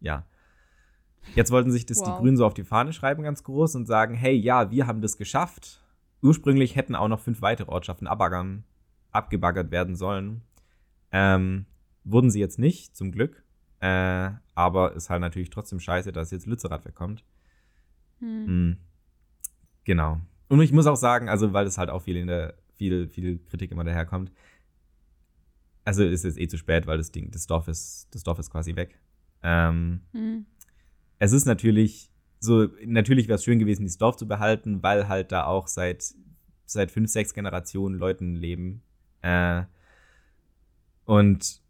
ja. Jetzt wollten sich das wow. die Grünen so auf die Fahne schreiben, ganz groß, und sagen, hey, ja, wir haben das geschafft. Ursprünglich hätten auch noch fünf weitere Ortschaften abbaggern, abgebaggert werden sollen. Ähm, wurden sie jetzt nicht, zum Glück. Äh, aber ist halt natürlich trotzdem scheiße, dass jetzt Lützerath wegkommt. Hm. Hm. Genau. Und ich muss auch sagen, also weil es halt auch viel in der, viel, viel Kritik immer daherkommt, also ist es eh zu spät, weil das Ding, das Dorf ist, das Dorf ist quasi weg. Ähm, hm. Es ist natürlich so, natürlich wäre es schön gewesen, dieses Dorf zu behalten, weil halt da auch seit, seit fünf, sechs Generationen Leuten leben. Äh, und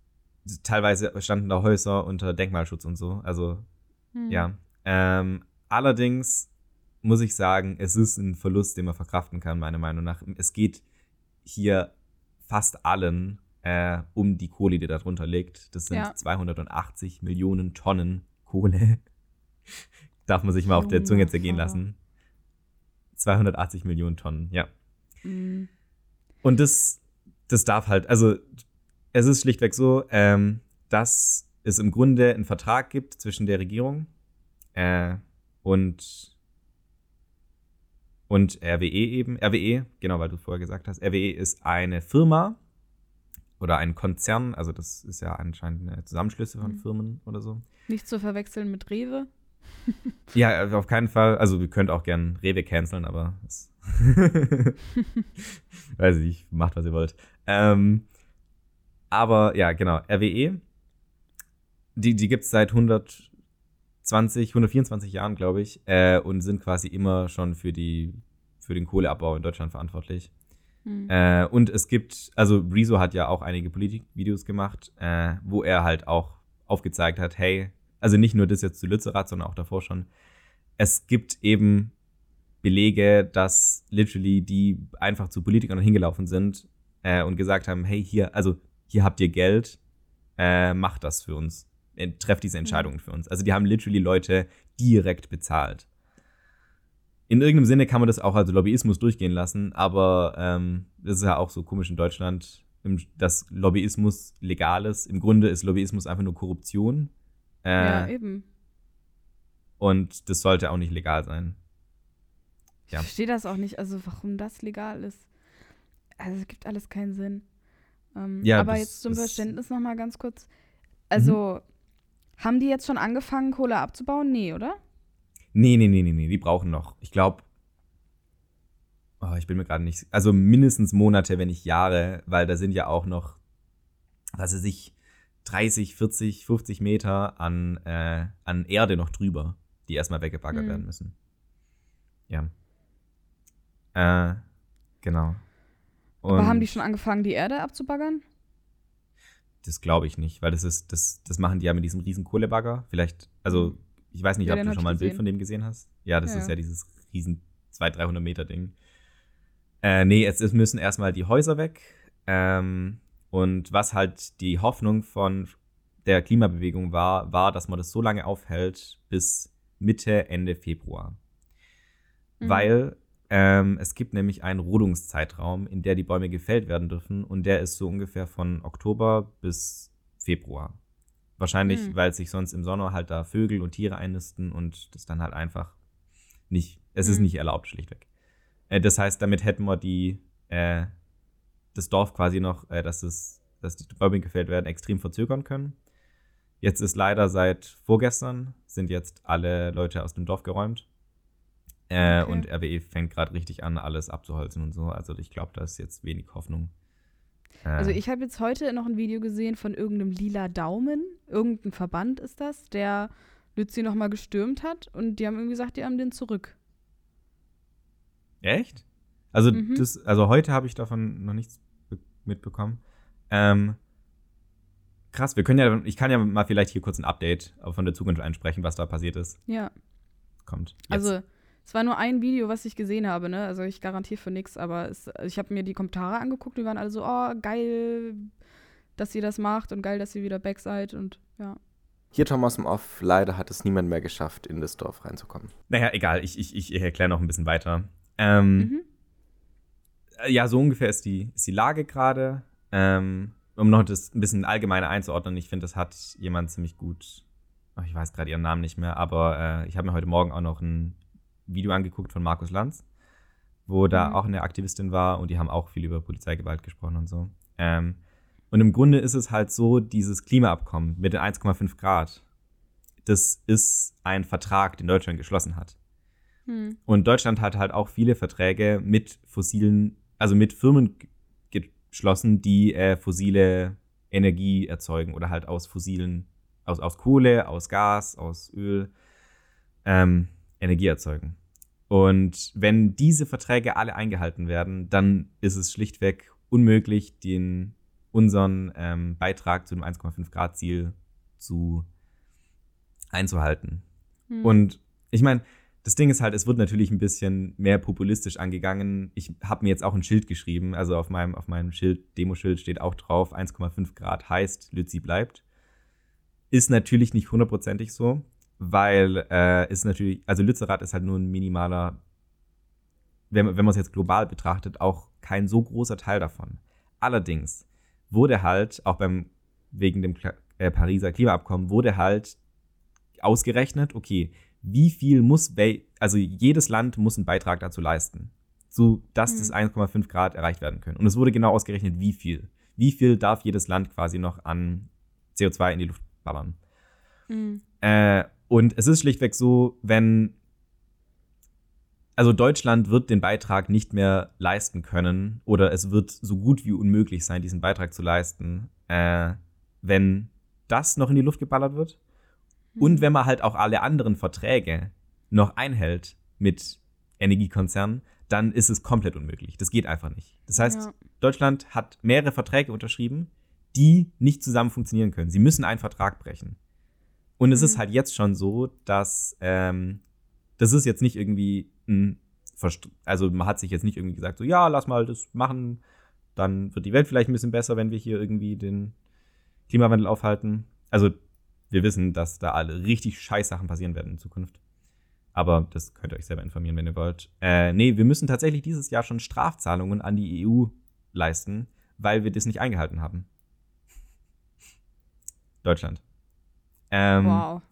teilweise standen da Häuser unter Denkmalschutz und so. Also, hm. ja. Ähm, allerdings muss ich sagen, es ist ein Verlust, den man verkraften kann, meiner Meinung nach. Es geht hier fast allen äh, um die Kohle, die da drunter liegt. Das sind ja. 280 Millionen Tonnen Kohle. Darf man sich mal auf der Zunge zergehen lassen. 280 Millionen Tonnen, ja. Mhm. Und das, das darf halt, also es ist schlichtweg so, ähm, dass es im Grunde einen Vertrag gibt zwischen der Regierung äh, und und RWE eben. RWE, genau, weil du vorher gesagt hast. RWE ist eine Firma oder ein Konzern, also das ist ja anscheinend eine Zusammenschlüsse von mhm. Firmen oder so. Nicht zu verwechseln mit Rewe. ja, auf keinen Fall. Also, ihr könnt auch gern Rewe canceln, aber weiß ich nicht, macht, was ihr wollt. Ähm, aber ja, genau, RWE, die, die gibt es seit 120, 124 Jahren, glaube ich, äh, und sind quasi immer schon für, die, für den Kohleabbau in Deutschland verantwortlich. Mhm. Äh, und es gibt, also Rezo hat ja auch einige Politikvideos gemacht, äh, wo er halt auch aufgezeigt hat, hey, also nicht nur das jetzt zu Lützerath, sondern auch davor schon, es gibt eben Belege, dass literally die einfach zu Politikern hingelaufen sind äh, und gesagt haben, hey, hier, also hier habt ihr Geld, äh, macht das für uns, äh, trefft diese Entscheidungen mhm. für uns. Also die haben literally Leute direkt bezahlt. In irgendeinem Sinne kann man das auch als Lobbyismus durchgehen lassen, aber ähm, das ist ja auch so komisch in Deutschland, dass Lobbyismus legal ist. Im Grunde ist Lobbyismus einfach nur Korruption. Äh, ja, eben. Und das sollte auch nicht legal sein. Ja. Ich verstehe das auch nicht, also warum das legal ist. Also es gibt alles keinen Sinn. Ähm, ja, aber das, jetzt zum Verständnis nochmal ganz kurz. Also, mhm. haben die jetzt schon angefangen, Kohle abzubauen? Nee, oder? Nee, nee, nee, nee, nee, die brauchen noch. Ich glaube, oh, ich bin mir gerade nicht, also mindestens Monate, wenn nicht Jahre, weil da sind ja auch noch, was weiß ich, 30, 40, 50 Meter an, äh, an Erde noch drüber, die erstmal weggebaggert mhm. werden müssen. Ja. Äh, genau. Und Aber haben die schon angefangen, die Erde abzubaggern? Das glaube ich nicht, weil das ist, das, das machen die ja mit diesem riesen Kohlebagger. Vielleicht, also mhm. Ich weiß nicht, ja, ob du schon mal ein Bild von dem gesehen hast. Ja, das ja, ist ja dieses riesen 200, 300 Meter Ding. Äh, nee, es, es müssen erstmal die Häuser weg. Ähm, und was halt die Hoffnung von der Klimabewegung war, war, dass man das so lange aufhält bis Mitte, Ende Februar. Mhm. Weil ähm, es gibt nämlich einen Rodungszeitraum, in der die Bäume gefällt werden dürfen und der ist so ungefähr von Oktober bis Februar. Wahrscheinlich, mhm. weil sich sonst im Sommer halt da Vögel und Tiere einnisten und das dann halt einfach nicht, es mhm. ist nicht erlaubt, schlichtweg. Äh, das heißt, damit hätten wir die, äh, das Dorf quasi noch, äh, dass, es, dass die Bäume gefällt werden, extrem verzögern können. Jetzt ist leider seit vorgestern sind jetzt alle Leute aus dem Dorf geräumt. Äh, okay. Und RWE fängt gerade richtig an, alles abzuholzen und so. Also ich glaube, da ist jetzt wenig Hoffnung. Äh, also ich habe jetzt heute noch ein Video gesehen von irgendeinem lila Daumen. Irgendein Verband ist das, der Lützi nochmal gestürmt hat. Und die haben irgendwie gesagt, die haben den zurück. Echt? Also, mhm. das, also heute habe ich davon noch nichts mitbekommen. Ähm, krass, wir können ja, ich kann ja mal vielleicht hier kurz ein Update von der Zukunft einsprechen, was da passiert ist. Ja. Kommt. Jetzt. Also, es war nur ein Video, was ich gesehen habe, ne? Also ich garantiere für nichts, aber es, ich habe mir die Kommentare angeguckt, die waren alle so, oh, geil, dass sie das macht und geil, dass sie wieder back seid und ja. Hier Thomas im Off, leider hat es niemand mehr geschafft, in das Dorf reinzukommen. Naja, egal, ich, ich, ich erkläre noch ein bisschen weiter. Ähm, mhm. Ja, so ungefähr ist die, ist die Lage gerade. Ähm, um noch das ein bisschen allgemeiner einzuordnen, ich finde, das hat jemand ziemlich gut, oh, ich weiß gerade ihren Namen nicht mehr, aber äh, ich habe mir heute Morgen auch noch ein Video angeguckt von Markus Lanz, wo da Mhm. auch eine Aktivistin war und die haben auch viel über Polizeigewalt gesprochen und so. Ähm, und im Grunde ist es halt so, dieses Klimaabkommen mit den 1,5 Grad, das ist ein Vertrag, den Deutschland geschlossen hat. Hm. Und Deutschland hat halt auch viele Verträge mit fossilen, also mit Firmen geschlossen, die äh, fossile Energie erzeugen oder halt aus fossilen, aus, aus Kohle, aus Gas, aus Öl ähm, Energie erzeugen. Und wenn diese Verträge alle eingehalten werden, dann ist es schlichtweg unmöglich, den, unseren ähm, Beitrag zu dem 1,5 Grad Ziel zu einzuhalten. Hm. Und ich meine, das Ding ist halt, es wird natürlich ein bisschen mehr populistisch angegangen. Ich habe mir jetzt auch ein Schild geschrieben, also auf meinem, auf meinem Schild, Demoschild steht auch drauf, 1,5 Grad heißt, Lützi bleibt. Ist natürlich nicht hundertprozentig so, weil äh, ist natürlich, also Lützerath ist halt nur ein minimaler, wenn, man- wenn man es jetzt global betrachtet, auch kein so großer Teil davon. Allerdings wurde halt, auch beim, wegen dem Kla äh, Pariser Klimaabkommen, wurde halt ausgerechnet, okay, wie viel muss, also jedes Land muss einen Beitrag dazu leisten, so dass Mhm. das 1,5 Grad erreicht werden können. Und es wurde genau ausgerechnet, wie viel. Wie viel darf jedes Land quasi noch an CO2 in die Luft ballern. Hm. Äh, und es ist schlichtweg so, wenn. Also Deutschland wird den Beitrag nicht mehr leisten können oder es wird so gut wie unmöglich sein, diesen Beitrag zu leisten, äh, wenn das noch in die Luft geballert wird und wenn man halt auch alle anderen Verträge noch einhält mit Energiekonzernen, dann ist es komplett unmöglich. Das geht einfach nicht. Das heißt, Ja. Deutschland hat mehrere Verträge unterschrieben, die nicht zusammen funktionieren können. Sie müssen einen Vertrag brechen. Und es Mhm. ist halt jetzt schon so, dass ähm, das ist jetzt nicht irgendwie ein Verst also man hat sich jetzt nicht irgendwie gesagt, so ja, lass mal das machen, dann wird die Welt vielleicht ein bisschen besser, wenn wir hier irgendwie den Klimawandel aufhalten. Also wir wissen, dass da alle richtig scheiß Sachen passieren werden in Zukunft. Aber das könnt ihr euch selber informieren, wenn ihr wollt. Äh, nee, wir müssen tatsächlich dieses Jahr schon Strafzahlungen an die EU leisten, weil wir das nicht eingehalten haben. Deutschland. Ähm, Wow.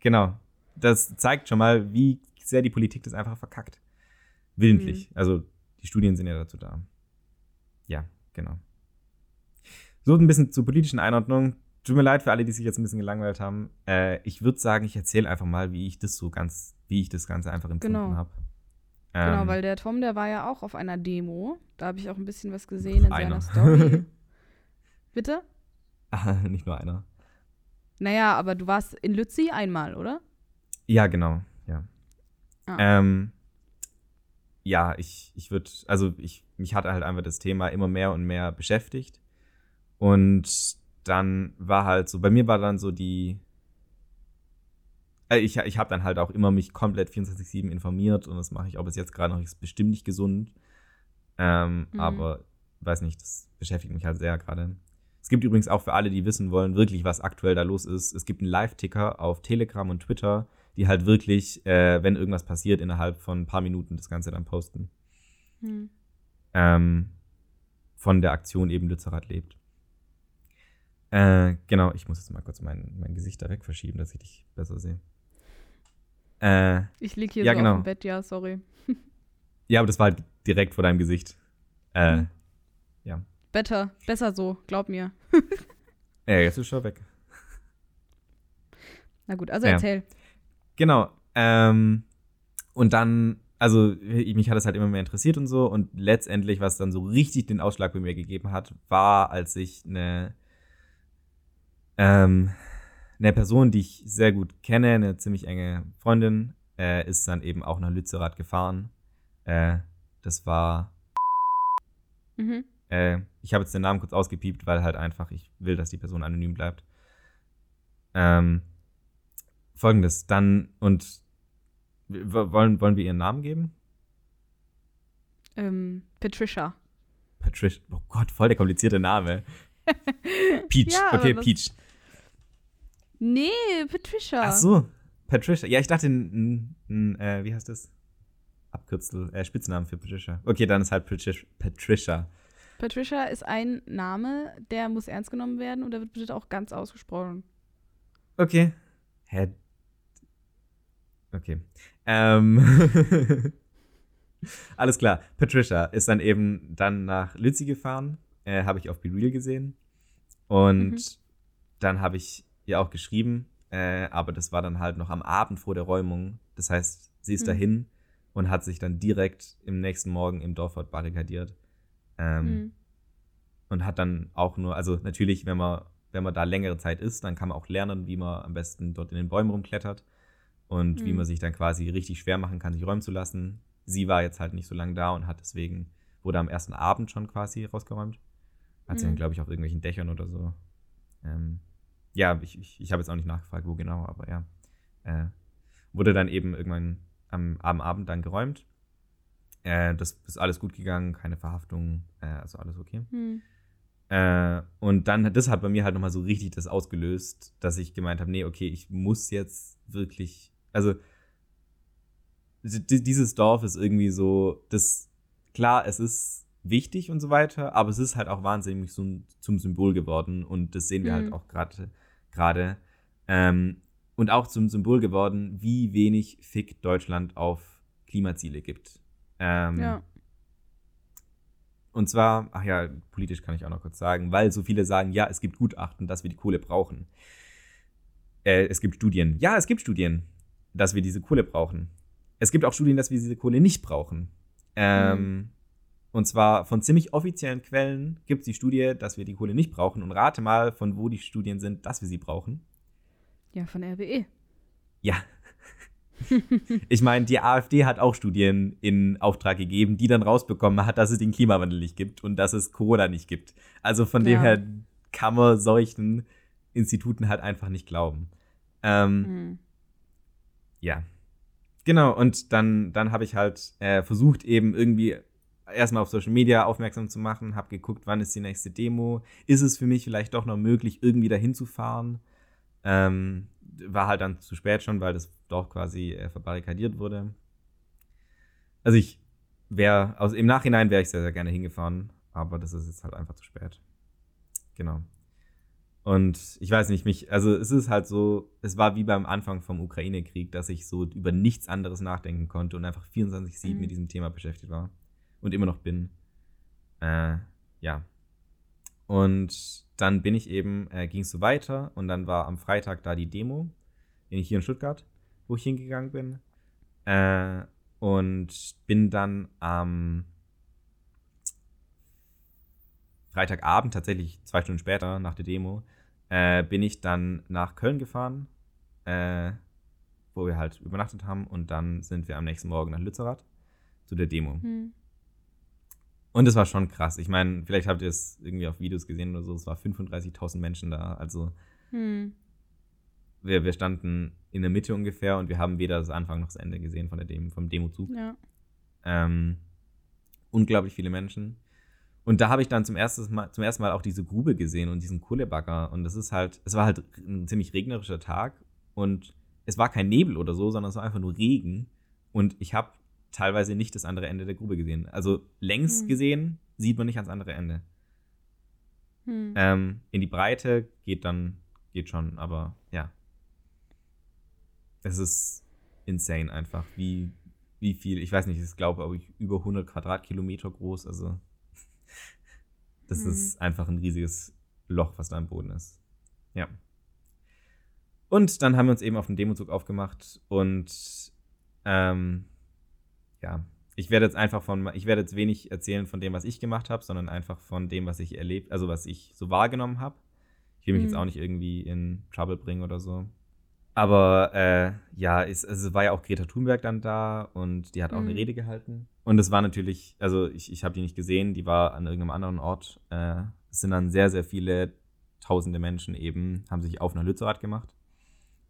Genau. Das zeigt schon mal, wie sehr die Politik das einfach verkackt. Willentlich. Also die Studien sind ja dazu da. Ja, genau. So ein bisschen zur politischen Einordnung. Tut mir leid für alle, die sich jetzt ein bisschen gelangweilt haben. Äh, ich würde sagen, ich erzähle einfach mal, wie ich das so ganz, wie ich das Ganze einfach empfunden Genau. habe. Genau, Ähm, weil der Tom, der war ja auch auf einer Demo. Da habe ich auch ein bisschen was gesehen in einer. seiner Story. Bitte? Ah, nicht nur einer. Naja, aber du warst in Lützi einmal, oder? Ja, genau, ja. Ah. Ähm, ja, ich, ich würde, also ich, mich hat halt einfach das Thema immer mehr und mehr beschäftigt. Und dann war halt so, bei mir war dann so die, äh, ich, ich habe dann halt auch immer mich komplett 24-7 informiert und das mache ich auch bis jetzt gerade noch, ist bestimmt nicht gesund. Ähm, Mhm. Aber weiß nicht, das beschäftigt mich halt sehr gerade. Es gibt übrigens auch für alle, die wissen wollen, wirklich, was aktuell da los ist. Es gibt einen Live-Ticker auf Telegram und Twitter, die halt wirklich, äh, wenn irgendwas passiert, innerhalb von ein paar Minuten das Ganze dann posten. Hm. Ähm, von der Aktion eben Lützerath lebt. Äh, genau, ich muss jetzt mal kurz mein, mein Gesicht da weg verschieben, dass ich dich besser sehe. Äh, Ich lieg hier Ja, so genau. auf dem Bett, ja, sorry. ja, aber das war halt direkt vor deinem Gesicht. Äh, Hm. Better, besser so, glaub mir. Ja, jetzt ist schon weg. Na gut, also Ja. erzähl. Genau. Ähm, und dann, also ich- mich hat es halt immer mehr interessiert und so. Und letztendlich, was dann so richtig den Ausschlag bei mir gegeben hat, war, als ich eine, ähm, eine Person, die ich sehr gut kenne, eine ziemlich enge Freundin, äh, ist dann eben auch nach Lützerath gefahren. Äh, das war, Mhm. Äh, ich habe jetzt den Namen kurz ausgepiept, weil halt einfach ich will, dass die Person anonym bleibt. Ähm, Folgendes, dann und wollen, wollen wir ihren Namen geben? Ähm, Patricia. Patricia. Oh Gott, voll der komplizierte Name. Peach. Ja, okay, Peach. Nee, Patricia. Ach so, Patricia. Ja, ich dachte, ein, ein, ein äh, wie heißt das? Abkürzel, äh, Spitznamen für Patricia. Okay, dann ist halt Patricia. Patricia. Patricia ist ein Name, der muss ernst genommen werden und der wird bitte auch ganz ausgesprochen. Okay. Hä? Okay. Ähm. Alles klar. Patricia ist dann eben dann nach Lützi gefahren. Äh, habe ich auf Be Real gesehen. Und mhm. dann habe ich ihr auch geschrieben, äh, aber das war dann halt noch am Abend vor der Räumung. Das heißt, sie ist mhm. dahin und hat sich dann direkt im nächsten Morgen im Dorfort barrikadiert. Ähm, mhm. Und hat dann auch nur, also natürlich, wenn man, wenn man da längere Zeit ist, dann kann man auch lernen, wie man am besten dort in den Bäumen rumklettert und wie mhm. man sich dann quasi richtig schwer machen kann, sich räumen zu lassen. Sie war jetzt halt nicht so lange da und hat deswegen, wurde am ersten Abend schon quasi rausgeräumt. Hat sie dann, mhm. glaube ich, auf irgendwelchen Dächern oder so. Ähm, ja, ich, ich, ich habe jetzt auch nicht nachgefragt, wo genau, aber ja. Äh, wurde dann eben irgendwann am, am Abend dann geräumt. Äh, das ist alles gut gegangen, keine Verhaftung, äh, also alles okay. Mhm. Äh, und dann, das hat bei mir halt nochmal so richtig das ausgelöst, dass ich gemeint habe, nee, okay, ich muss jetzt wirklich, also dieses Dorf ist irgendwie so, das, klar, es ist wichtig und so weiter, aber es ist halt auch wahnsinnig so zum Symbol geworden und das sehen wir halt mhm. halt auch gerade gerade ähm, und auch zum Symbol geworden, wie wenig Fick Deutschland auf Klimaziele gibt. Ähm, ja. Und zwar, ach ja, politisch kann ich auch noch kurz sagen, weil so viele sagen, ja, es gibt Gutachten, dass wir die Kohle brauchen. Äh, es gibt Studien. Ja, es gibt Studien, dass wir diese Kohle brauchen. Es gibt auch Studien, dass wir diese Kohle nicht brauchen. Ähm, mhm. Und zwar von ziemlich offiziellen Quellen gibt es die Studie, dass wir die Kohle nicht brauchen. Und rate mal, von wo die Studien sind, dass wir sie brauchen. Ja, von RWE. Ja. ich meine, die AfD hat auch Studien in Auftrag gegeben, die dann rausbekommen hat, dass es den Klimawandel nicht gibt und dass es Corona nicht gibt. Also von ja. dem her kann man solchen Instituten halt einfach nicht glauben. Ähm, mhm. Ja. Genau, und dann, dann habe ich halt äh, versucht, eben irgendwie erstmal auf Social Media aufmerksam zu machen, habe geguckt, wann ist die nächste Demo. Ist es für mich vielleicht doch noch möglich, irgendwie dahin zu fahren? Ähm, war halt dann zu spät schon, weil das doch quasi äh, verbarrikadiert wurde. Also ich wäre, also im Nachhinein wäre ich sehr, sehr gerne hingefahren, aber das ist jetzt halt einfach zu spät. Genau. Und ich weiß nicht, mich, also es ist halt so, es war wie beim Anfang vom Ukraine-Krieg, dass ich so über nichts anderes nachdenken konnte und einfach 24-7 mhm. mit diesem Thema beschäftigt war und immer noch bin. Äh, ja. Und dann bin ich eben, äh, ging es so weiter und dann war am Freitag da die Demo, in, hier in Stuttgart, wo ich hingegangen bin. Äh, und bin dann am Freitagabend, tatsächlich zwei Stunden später nach der Demo, äh, bin ich dann nach Köln gefahren, äh, wo wir halt übernachtet haben und dann sind wir am nächsten Morgen nach Lützerath zu der Demo. Hm. Und es war schon krass. Ich meine, vielleicht habt ihr es irgendwie auf Videos gesehen oder so. Es war 35.000 Menschen da. Also hm. wir, wir standen in der Mitte ungefähr und wir haben weder das Anfang noch das Ende gesehen von der Demo, vom Demozug. Ja. Ähm, unglaublich viele Menschen. Und da habe ich dann zum ersten, Mal, zum ersten Mal auch diese Grube gesehen und diesen Kohlebagger. Und das ist halt, es war halt ein ziemlich regnerischer Tag und es war kein Nebel oder so, sondern es war einfach nur Regen. Und ich habe teilweise nicht das andere Ende der Grube gesehen. Also längs hm. gesehen sieht man nicht ans andere Ende. Hm. Ähm, in die Breite geht dann, geht schon, aber ja. Es ist insane einfach, wie, wie viel, ich weiß nicht, ich glaube, ich über 100 Quadratkilometer groß, also das hm. ist einfach ein riesiges Loch, was da am Boden ist. Ja. Und dann haben wir uns eben auf den Demozug aufgemacht und ähm, ja, ich werde jetzt einfach von, ich werde jetzt wenig erzählen von dem, was ich gemacht habe, sondern einfach von dem, was ich erlebt, also was ich so wahrgenommen habe. Ich will mich mhm. jetzt auch nicht irgendwie in Trouble bringen oder so. Aber äh, ja, es, es war ja auch Greta Thunberg dann da und die hat auch mhm. eine Rede gehalten. Und es war natürlich, also ich, ich habe die nicht gesehen, die war an irgendeinem anderen Ort. Äh, es sind dann sehr, sehr viele tausende Menschen eben, haben sich auf nach Lützerath gemacht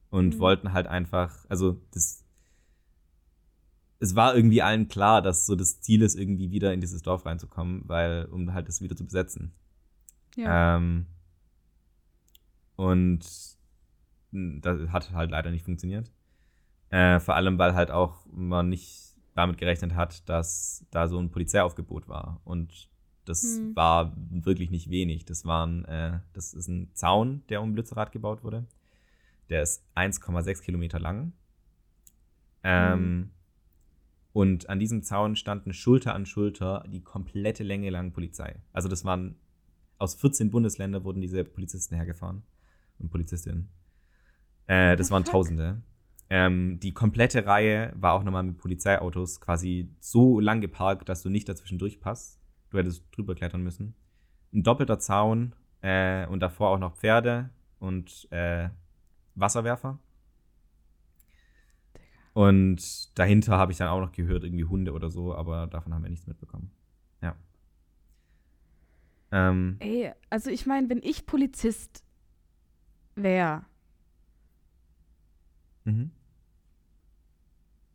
und mhm. wollten halt einfach, also das es war irgendwie allen klar, dass so das Ziel ist, irgendwie wieder in dieses Dorf reinzukommen, weil, um halt das wieder zu besetzen. Ja. Ähm, und das hat halt leider nicht funktioniert. Äh, vor allem, weil halt auch man nicht damit gerechnet hat, dass da so ein Polizeiaufgebot war. Und das Hm. war wirklich nicht wenig. Das waren, äh, das ist ein Zaun, der um Lützerath gebaut wurde. Der ist 1,6 Kilometer lang. Ähm, Und an diesem Zaun standen Schulter an Schulter die komplette Länge lang Polizei. Also das waren aus 14 Bundesländern wurden diese Polizisten hergefahren und Polizistinnen. Äh, das waren? Tausende. Ähm, die komplette Reihe war auch nochmal mit Polizeiautos quasi so lang geparkt, dass du nicht dazwischen durchpasst. Du hättest drüber klettern müssen. Ein doppelter Zaun äh, und davor auch noch Pferde und äh, Wasserwerfer. Und dahinter habe ich dann auch noch gehört, irgendwie Hunde oder so, aber davon haben wir nichts mitbekommen. Ja. Ähm, Ey, also ich meine, wenn ich Polizist wäre mhm.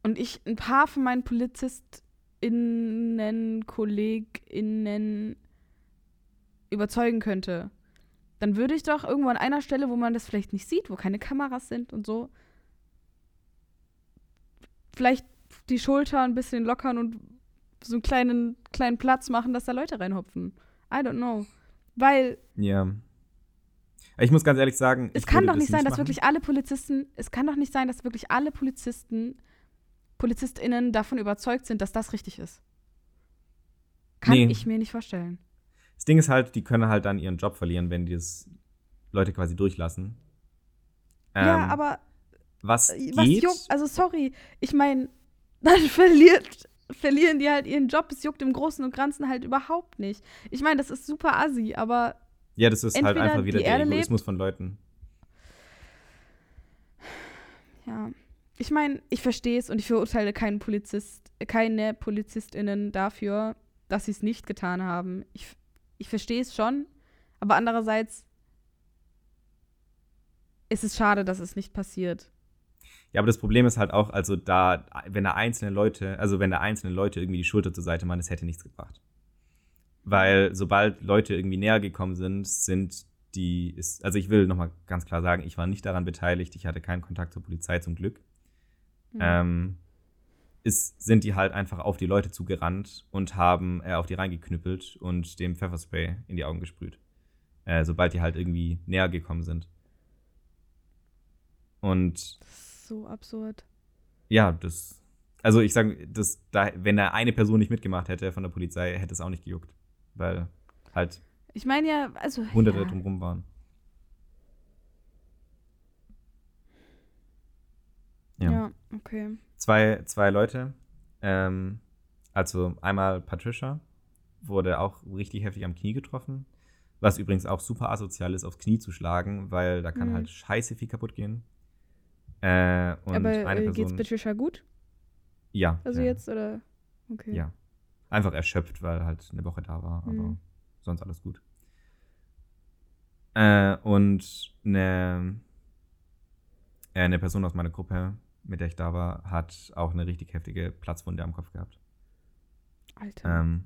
und ich ein paar von meinen PolizistInnen, KollegInnen überzeugen könnte, dann würde ich doch irgendwo an einer Stelle, wo man das vielleicht nicht sieht, wo keine Kameras sind und so, vielleicht die Schulter ein bisschen lockern und so einen kleinen, kleinen Platz machen, dass da Leute reinhopfen. I don't know. Weil Ja. Ich muss ganz ehrlich sagen, es kann doch nicht sein, dass machen. wirklich alle Polizisten, es kann doch nicht sein, dass wirklich alle Polizisten, PolizistInnen davon überzeugt sind, dass das richtig ist. Kann Nee. ich mir nicht vorstellen. Das Ding ist halt, die können halt dann ihren Job verlieren, wenn die das Leute quasi durchlassen. ja, Ähm, aber was äh, was geht, juckt, also sorry, ich meine, dann verliert, verlieren die halt ihren Job. Es juckt im Großen und Ganzen halt überhaupt nicht. Ich meine, das ist super assi, aber ja, das ist halt einfach wieder der Erde lebt- Egoismus von Leuten. Ja. Ich meine, ich verstehe es und ich verurteile keinen Polizist, keine PolizistInnen dafür, dass sie es nicht getan haben. Ich, ich verstehe es schon, aber andererseits ist es schade, dass es nicht passiert. Ja, aber das Problem ist halt auch, also da, wenn da einzelne Leute, also wenn da einzelne Leute irgendwie die Schulter zur Seite machen, das hätte nichts gebracht. Weil sobald Leute irgendwie näher gekommen sind, sind die, ist, also ich will nochmal ganz klar sagen, ich war nicht daran beteiligt, ich hatte keinen Kontakt zur Polizei zum Glück. Hm. ähm, ist, sind die halt einfach auf die Leute zugerannt und haben äh, auf die reingeknüppelt und dem Pfefferspray in die Augen gesprüht. Äh, sobald die halt irgendwie näher gekommen sind. Und so absurd. ja, das. Also ich sage, das, da, wenn da eine Person nicht mitgemacht hätte von der Polizei, hätte es auch nicht gejuckt. Weil halt Ich meine ja, also. Hunderte ja. drumrum waren. Ja. Ja. okay. Zwei, zwei Leute. Ähm, also einmal Patricia wurde auch richtig heftig am Knie getroffen. Was übrigens auch super asozial ist, aufs Knie zu schlagen, weil da kann Mhm. halt scheiße viel kaputt gehen. Äh, und aber eine äh, Person. geht's Patricia gut? Ja. Also ja, jetzt oder? Okay. Ja. Einfach erschöpft, weil halt eine Woche da war, aber Mhm. sonst alles gut. Äh, und eine, äh, eine Person aus meiner Gruppe, mit der ich da war, hat auch eine richtig heftige Platzwunde am Kopf gehabt. Alter. Ähm,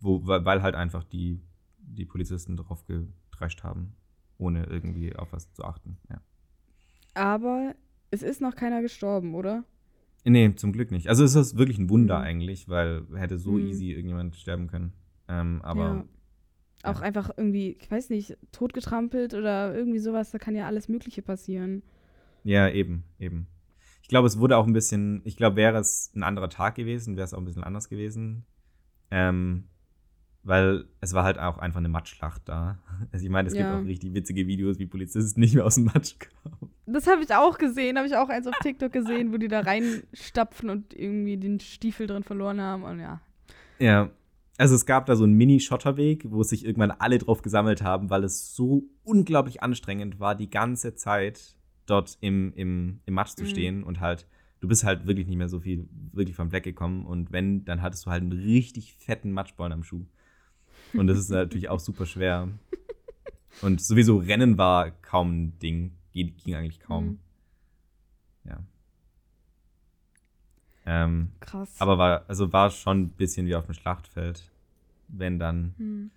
wo, weil weil halt einfach die, die Polizisten drauf gedrescht haben, ohne irgendwie auf was zu achten. Ja. Aber es ist noch keiner gestorben, oder? Nee, zum Glück nicht. Also es ist wirklich ein Wunder Mhm. eigentlich, weil hätte so Mhm. easy irgendjemand sterben können. Ähm, aber ja. Auch ja. einfach irgendwie, ich weiß nicht, totgetrampelt oder irgendwie sowas, da kann ja alles Mögliche passieren. Ja, eben, eben. Ich glaube, es wurde auch ein bisschen, ich glaube, wäre es ein anderer Tag gewesen, wäre es auch ein bisschen anders gewesen. Ähm, weil es war halt auch einfach eine Matschschlacht da. Also ich meine, es Ja. gibt auch richtig witzige Videos, wie Polizisten nicht mehr aus dem Matsch kamen. Das habe ich auch gesehen, habe ich auch eins auf TikTok gesehen, wo die da reinstapfen und irgendwie den Stiefel drin verloren haben und ja. Ja. Also es gab da so einen Mini-Schotterweg, wo sich irgendwann alle drauf gesammelt haben, weil es so unglaublich anstrengend war, die ganze Zeit dort im, im, im Matsch zu Mhm. stehen und halt, du bist halt wirklich nicht mehr so viel wirklich vom Fleck gekommen und wenn, dann hattest du halt einen richtig fetten Matschbollen am Schuh. Und das ist natürlich auch super schwer. Und sowieso Rennen war kaum ein Ding, ging, eigentlich kaum. Mhm. Ja. Ähm, Krass. aber war, also war schon ein bisschen wie auf dem Schlachtfeld. Wenn dann Hm.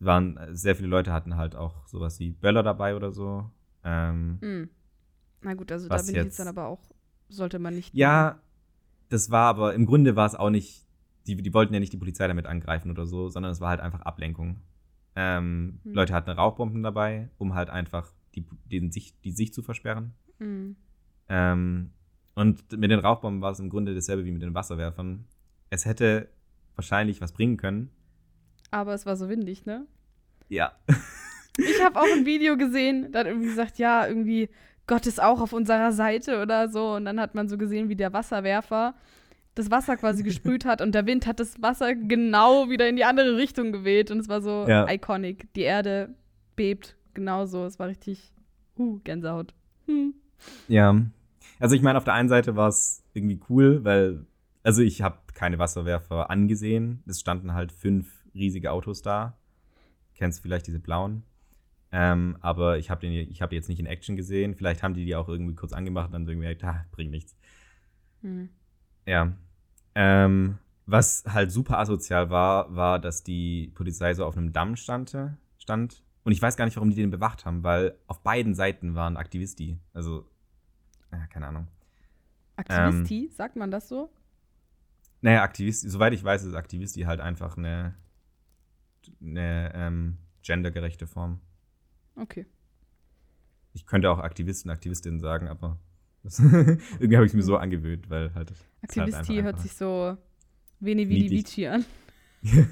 waren, sehr viele Leute hatten halt auch sowas wie Böller dabei oder so. Ähm, Hm. Na gut, also da bin ich jetzt jetzt- dann aber auch, sollte man nicht. ja, das war aber, im Grunde war es auch nicht die, die wollten ja nicht die Polizei damit angreifen oder so, sondern es war halt einfach Ablenkung. Ähm, Hm. Leute hatten Rauchbomben dabei, um halt einfach die, den Sicht, die Sicht zu versperren. Mhm. Ähm, und mit den Rauchbomben war es im Grunde dasselbe wie mit den Wasserwerfern. Es hätte wahrscheinlich was bringen können. Aber es war so windig, ne? Ja. Ich habe auch ein Video gesehen, da hat irgendwie gesagt, ja, irgendwie Gott ist auch auf unserer Seite oder so. Und dann hat man so gesehen, wie der Wasserwerfer das Wasser quasi gesprüht hat und der Wind hat das Wasser genau wieder in die andere Richtung geweht. Und es war so Ja. iconic. Die Erde bebt genauso. Es war richtig, uh, Gänsehaut. Hm. Ja. Also ich meine, auf der einen Seite war es irgendwie cool, weil, also ich habe keine Wasserwerfer angesehen. Es standen halt fünf riesige Autos da. Kennst vielleicht diese blauen. Ähm, aber ich habe den, ich habe die jetzt nicht in Action gesehen. Vielleicht haben die die auch irgendwie kurz angemacht und dann irgendwie, ah, bringt nichts. Hm. Ja. Ähm, was halt super asozial war, war, dass die Polizei so auf einem Damm stand, stand. Und ich weiß gar nicht, warum die den bewacht haben, weil auf beiden Seiten waren Aktivisti. Also, ja, keine Ahnung. Aktivisti, sagt man das so? Naja, Aktivisti, soweit ich weiß, ist Aktivisti halt einfach eine, eine ähm, gendergerechte Form. Okay. Ich könnte auch Aktivisten, Aktivistinnen sagen, aber irgendwie habe ich es mir so angewöhnt, weil halt. halt Aktivisti einfach hört sich so Veni Vidi Niedlich. Vici an.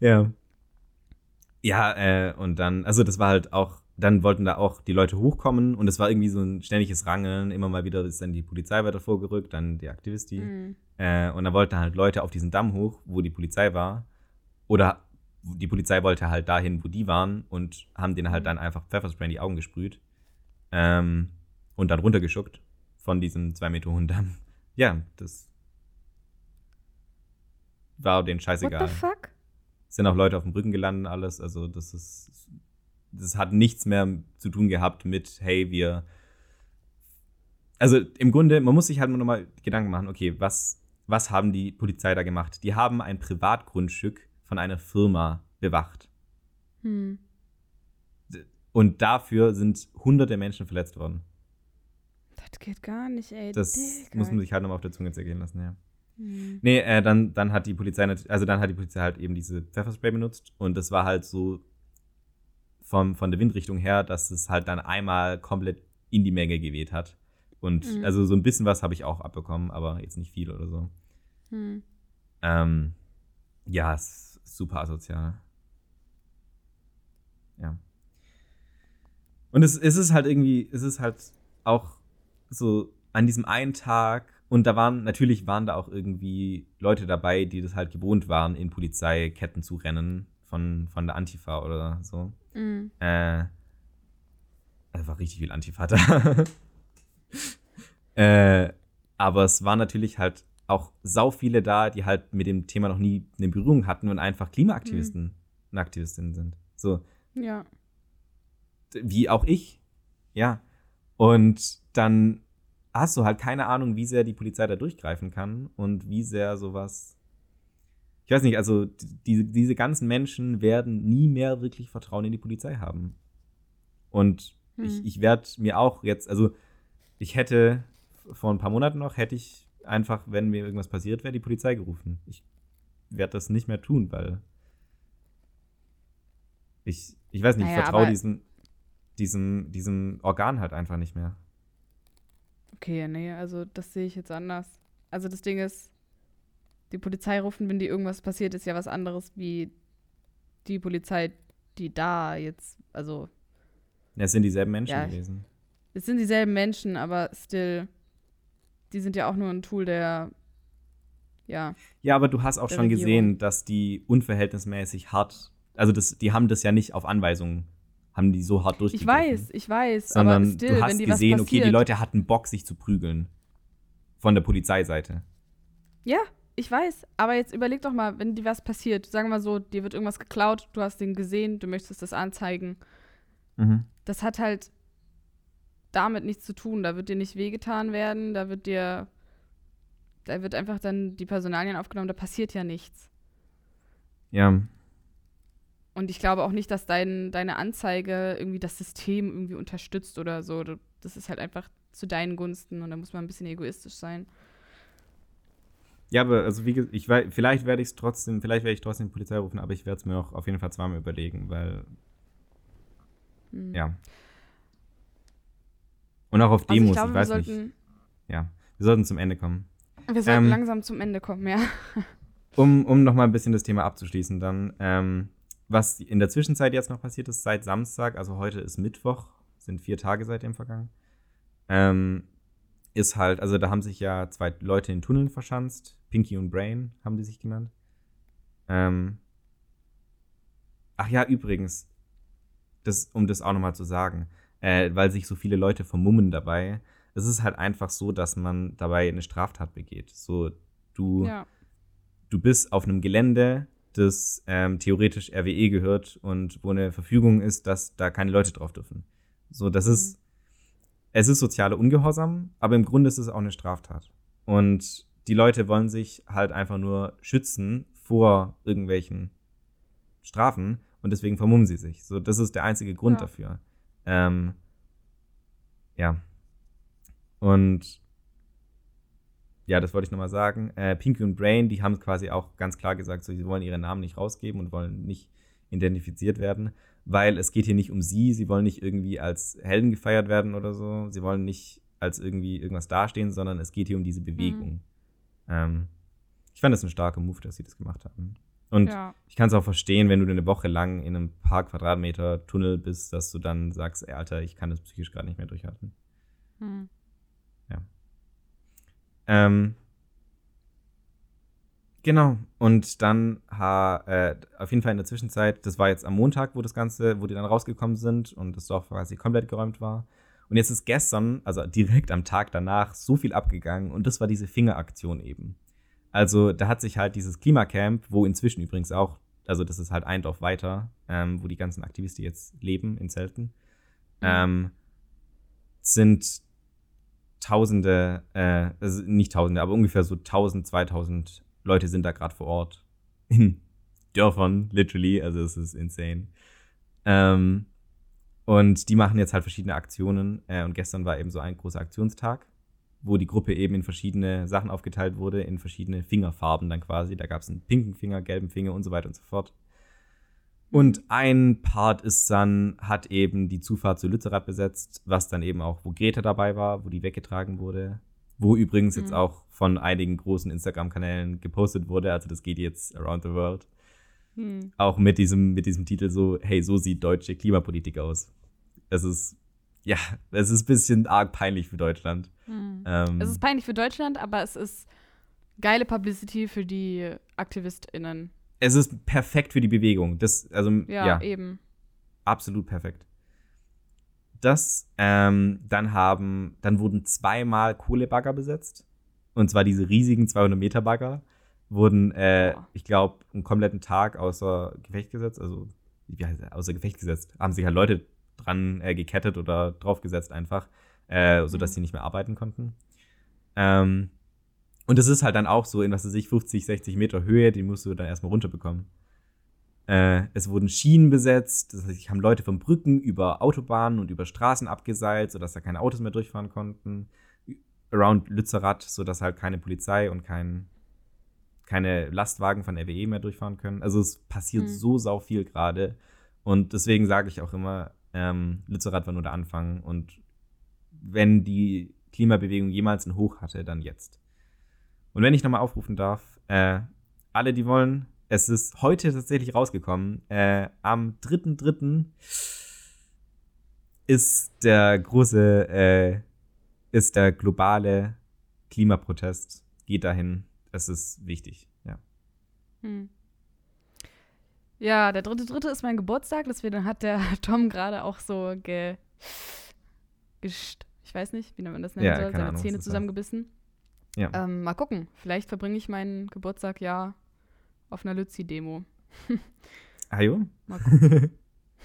Ja. Ja, äh, und dann, also das war halt auch, dann wollten da auch die Leute hochkommen und es war irgendwie so ein ständiges Rangeln. Immer mal wieder ist dann die Polizei weiter vorgerückt, dann die Aktivisti. Mhm. Äh, und dann wollten halt Leute auf diesen Damm hoch, wo die Polizei war. Oder die Polizei wollte halt dahin, wo die waren und haben denen halt Mhm. dann einfach Pfefferspray in die Augen gesprüht. Ähm, und dann runtergeschuckt von diesem zwei Meter hohen Damm. Ja, das war denen What scheißegal the fuck? sind auch Leute auf dem Rücken gelandet, alles. Also das ist, das hat nichts mehr zu tun gehabt mit, hey, wir. Also im Grunde, man muss sich halt nur nochmal Gedanken machen, okay, was, was haben die Polizei da gemacht? Die haben ein Privatgrundstück von einer Firma bewacht. Hm. Und dafür sind hunderte Menschen verletzt worden. Das geht gar nicht, ey. Das Digga. muss man sich halt nochmal auf der Zunge zergehen lassen, ja. Hm. Nee, äh, dann, dann hat die Polizei, also dann hat die Polizei halt eben diese Pfefferspray benutzt und das war halt so vom, von der Windrichtung her, dass es halt dann einmal komplett in die Menge geweht hat. Und Mhm. also so ein bisschen was habe ich auch abbekommen, aber jetzt nicht viel oder so. Hm. Ähm, ja, es ist super asozial. Ja. Und es, es ist halt irgendwie, es ist halt auch so an diesem einen Tag, und da waren, natürlich waren da auch irgendwie Leute dabei, die das halt gewohnt waren, in Polizeiketten zu rennen von, von der Antifa oder so. Hm. Äh, also war richtig viel Antifa da. äh, aber es waren natürlich halt auch sau viele da, die halt mit dem Thema noch nie eine Berührung hatten und einfach Klimaaktivisten und Aktivistinnen sind. So, Ja. Wie auch ich. Ja. Und dann hast du halt keine Ahnung, wie sehr die Polizei da durchgreifen kann und wie sehr sowas. Ich weiß nicht, also die, diese ganzen Menschen werden nie mehr wirklich Vertrauen in die Polizei haben. Und ich, Hm. ich werde mir auch jetzt, also ich hätte vor ein paar Monaten noch, hätte ich einfach, wenn mir irgendwas passiert wäre, die Polizei gerufen. Ich werde das nicht mehr tun, weil ich, ich weiß nicht, ich Naja, vertraue aber- diesen, diesem, diesem Organ halt einfach nicht mehr. Okay, nee, also das sehe ich jetzt anders. Also das Ding ist, die Polizei rufen, wenn dir irgendwas passiert, ist ja was anderes wie die Polizei, die da jetzt, also Ja, Es sind dieselben Menschen Ja, gewesen. es sind dieselben Menschen, aber still, die sind ja auch nur ein Tool der, ja, Ja, aber du hast auch schon Regierung. gesehen, dass die unverhältnismäßig hart, also das, die haben das ja nicht auf Anweisung, haben die so hart ich durchgegriffen. weiß, ich weiß, sondern aber still, du hast gesehen, okay, die Leute hatten Bock, sich zu prügeln. Von der Polizeiseite. Ja, ich weiß, aber jetzt überleg doch mal, wenn dir was passiert, sagen wir mal so, dir wird irgendwas geklaut, du hast den gesehen, du möchtest das anzeigen, Mhm. das hat halt damit nichts zu tun. Da wird dir nicht wehgetan werden, da wird dir, da wird einfach dann die Personalien aufgenommen, da passiert ja nichts. Ja. Und ich glaube auch nicht, dass dein, deine Anzeige irgendwie das System irgendwie unterstützt oder so. Das ist halt einfach zu deinen Gunsten und da muss man ein bisschen egoistisch sein. Ja, aber also wie gesagt, ich weiß, vielleicht werde ich es trotzdem, vielleicht werde ich trotzdem die Polizei rufen, aber ich werde es mir auch auf jeden Fall zweimal überlegen, weil Hm. ja. Und auch auf Also ich Demos, glaube, ich wir weiß nicht. sollten, Ja, wir sollten zum Ende kommen. wir sollten Ähm, langsam zum Ende kommen, ja. Um, um nochmal ein bisschen das Thema abzuschließen, dann, ähm, was in der Zwischenzeit jetzt noch passiert ist, seit Samstag, also heute ist Mittwoch, sind vier Tage seitdem vergangen, ähm, ist halt, also da haben sich ja zwei Leute in Tunneln verschanzt, Pinky und Brain haben die sich genannt. Ähm, ach ja, übrigens, das, um das auch nochmal zu sagen, äh, weil sich so viele Leute vermummen dabei, es ist halt einfach so, dass man dabei eine Straftat begeht. So, du ja. du bist auf einem Gelände, das ähm, theoretisch RWE gehört und wo eine Verfügung ist, dass da keine Leute drauf dürfen. So, das Mhm. ist, es ist soziale Ungehorsam, aber im Grunde ist es auch eine Straftat. Und die Leute wollen sich halt einfach nur schützen vor irgendwelchen Strafen und deswegen vermummen sie sich. So, das ist der einzige Grund Ja. dafür. Ähm, ja. Und ja, das wollte ich nochmal sagen. Äh, Pinky und Brain, die haben quasi auch ganz klar gesagt, so, sie wollen ihre Namen nicht rausgeben und wollen nicht identifiziert werden, weil es geht hier nicht um sie, sie wollen nicht irgendwie als Helden gefeiert werden oder so, sie wollen nicht als irgendwie irgendwas dastehen, sondern es geht hier um diese Bewegung. Ähm, ich fand das ein starker Move, dass sie das gemacht haben. Und ja. ich kann es auch verstehen, wenn du eine Woche lang in einem paar Quadratmeter Tunnel bist, dass du dann sagst, ey, Alter, ich kann das psychisch gerade nicht mehr durchhalten. Hm. Ähm, genau. Und dann ha, äh, auf jeden Fall in der Zwischenzeit, das war jetzt am Montag, wo das Ganze, wo die dann rausgekommen sind und das Dorf quasi komplett geräumt war. Und jetzt ist gestern, also direkt am Tag danach, so viel abgegangen und das war diese Fingeraktion eben. Also da hat sich halt dieses Klimacamp, wo inzwischen übrigens auch, also das ist halt ein Dorf weiter, ähm, wo die ganzen Aktivisten jetzt leben in Zelten, ähm, sind Tausende, äh, also nicht Tausende, aber ungefähr so 1000, 2000 Leute sind da gerade vor Ort. In Dörfern, literally, also es ist insane. Ähm, und die machen jetzt halt verschiedene Aktionen. Äh, und gestern war eben so ein großer Aktionstag, wo die Gruppe eben in verschiedene Sachen aufgeteilt wurde, in verschiedene Fingerfarben dann quasi. Da gab es einen pinken Finger, gelben Finger und so weiter und so fort. Und ein Part ist dann, hat eben die Zufahrt zu Lützerath besetzt, was dann eben auch, wo Greta dabei war, wo die weggetragen wurde. Wo übrigens jetzt Mhm. auch von einigen großen Instagram-Kanälen gepostet wurde. Also das geht jetzt around the world. Hm. Auch mit diesem, mit diesem Titel so, hey, so sieht deutsche Klimapolitik aus. Es ist, ja, es ist ein bisschen arg peinlich für Deutschland. Hm. Ähm, Es ist peinlich für Deutschland, aber es ist geile Publicity für die AktivistInnen. Es ist perfekt für die Bewegung. Das, also, Ja, ja, eben. absolut perfekt. Das, ähm, dann haben, dann wurden zweimal Kohlebagger besetzt. Und zwar diese riesigen 200 Meter Bagger wurden, äh, ich glaube, einen kompletten Tag außer Gefecht gesetzt. Also, wie heißt das? außer Gefecht gesetzt. Haben sich halt Leute dran äh, gekettet oder draufgesetzt einfach, äh, sodass Mhm. sie nicht mehr arbeiten konnten. Ähm, und es ist halt dann auch so in, was weiß ich, 50, 60 Meter Höhe, die musst du dann erstmal runterbekommen. Äh, es wurden Schienen besetzt, das heißt, haben Leute von Brücken über Autobahnen und über Straßen abgeseilt, sodass da keine Autos mehr durchfahren konnten. Around Lützerath, sodass halt keine Polizei und kein, keine Lastwagen von RWE mehr durchfahren können. Also es passiert Mhm. so sau viel gerade. Und deswegen sage ich auch immer, ähm, Lützerath war nur der Anfang. Und wenn die Klimabewegung jemals einen Hoch hatte, dann jetzt. Und wenn ich nochmal aufrufen darf, äh, alle, die wollen, es ist heute tatsächlich rausgekommen. Äh, am 3.3. ist der große, äh, ist der globale Klimaprotest. Geht dahin. Es ist wichtig, ja. Hm. Ja, der dritte, dritte ist mein Geburtstag, deswegen hat der Tom gerade auch so ge, gescht, ich weiß nicht, wie man das nennen Ja, soll, seine Ahnung, Zähne zusammengebissen. Ja. Ähm, mal gucken, vielleicht verbringe ich meinen Geburtstag ja auf einer Lützi-Demo. Ajo? Mal gucken.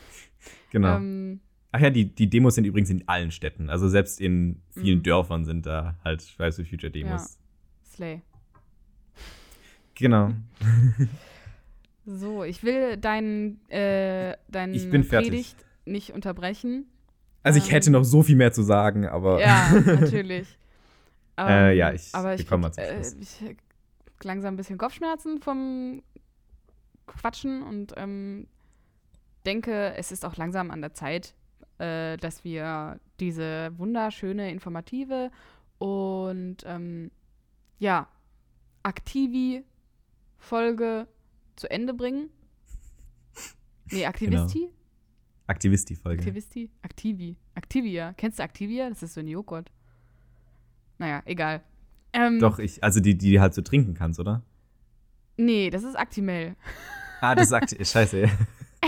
genau. Ähm, Ach ja, die, die Demos sind übrigens in allen Städten. Also selbst in vielen Mhm. Dörfern sind da halt Fridays for Future Demos. Slay. Genau. So, ich will deinen äh, dein Ich bin fertig. Predigt nicht unterbrechen. Also ich Ähm, hätte noch so viel mehr zu sagen, aber Ja, natürlich. Äh, Ähm, ja, ich- aber wir ich, zum äh, ich langsam ein bisschen Kopfschmerzen vom Quatschen und ähm, denke, es ist auch langsam an der Zeit, äh, dass wir diese wunderschöne, informative und ähm, ja, Aktivi-Folge zu Ende bringen. Nee, Aktivisti? Genau. Aktivisti-Folge. Aktivisti? Aktivi. Aktivia. Kennst du Aktivia? Das ist so ein Joghurt. Naja, egal. Ähm, Doch, ich, also die, die du halt so trinken kannst, oder? Nee, das ist Actimel. Ah, das sagt, scheiße.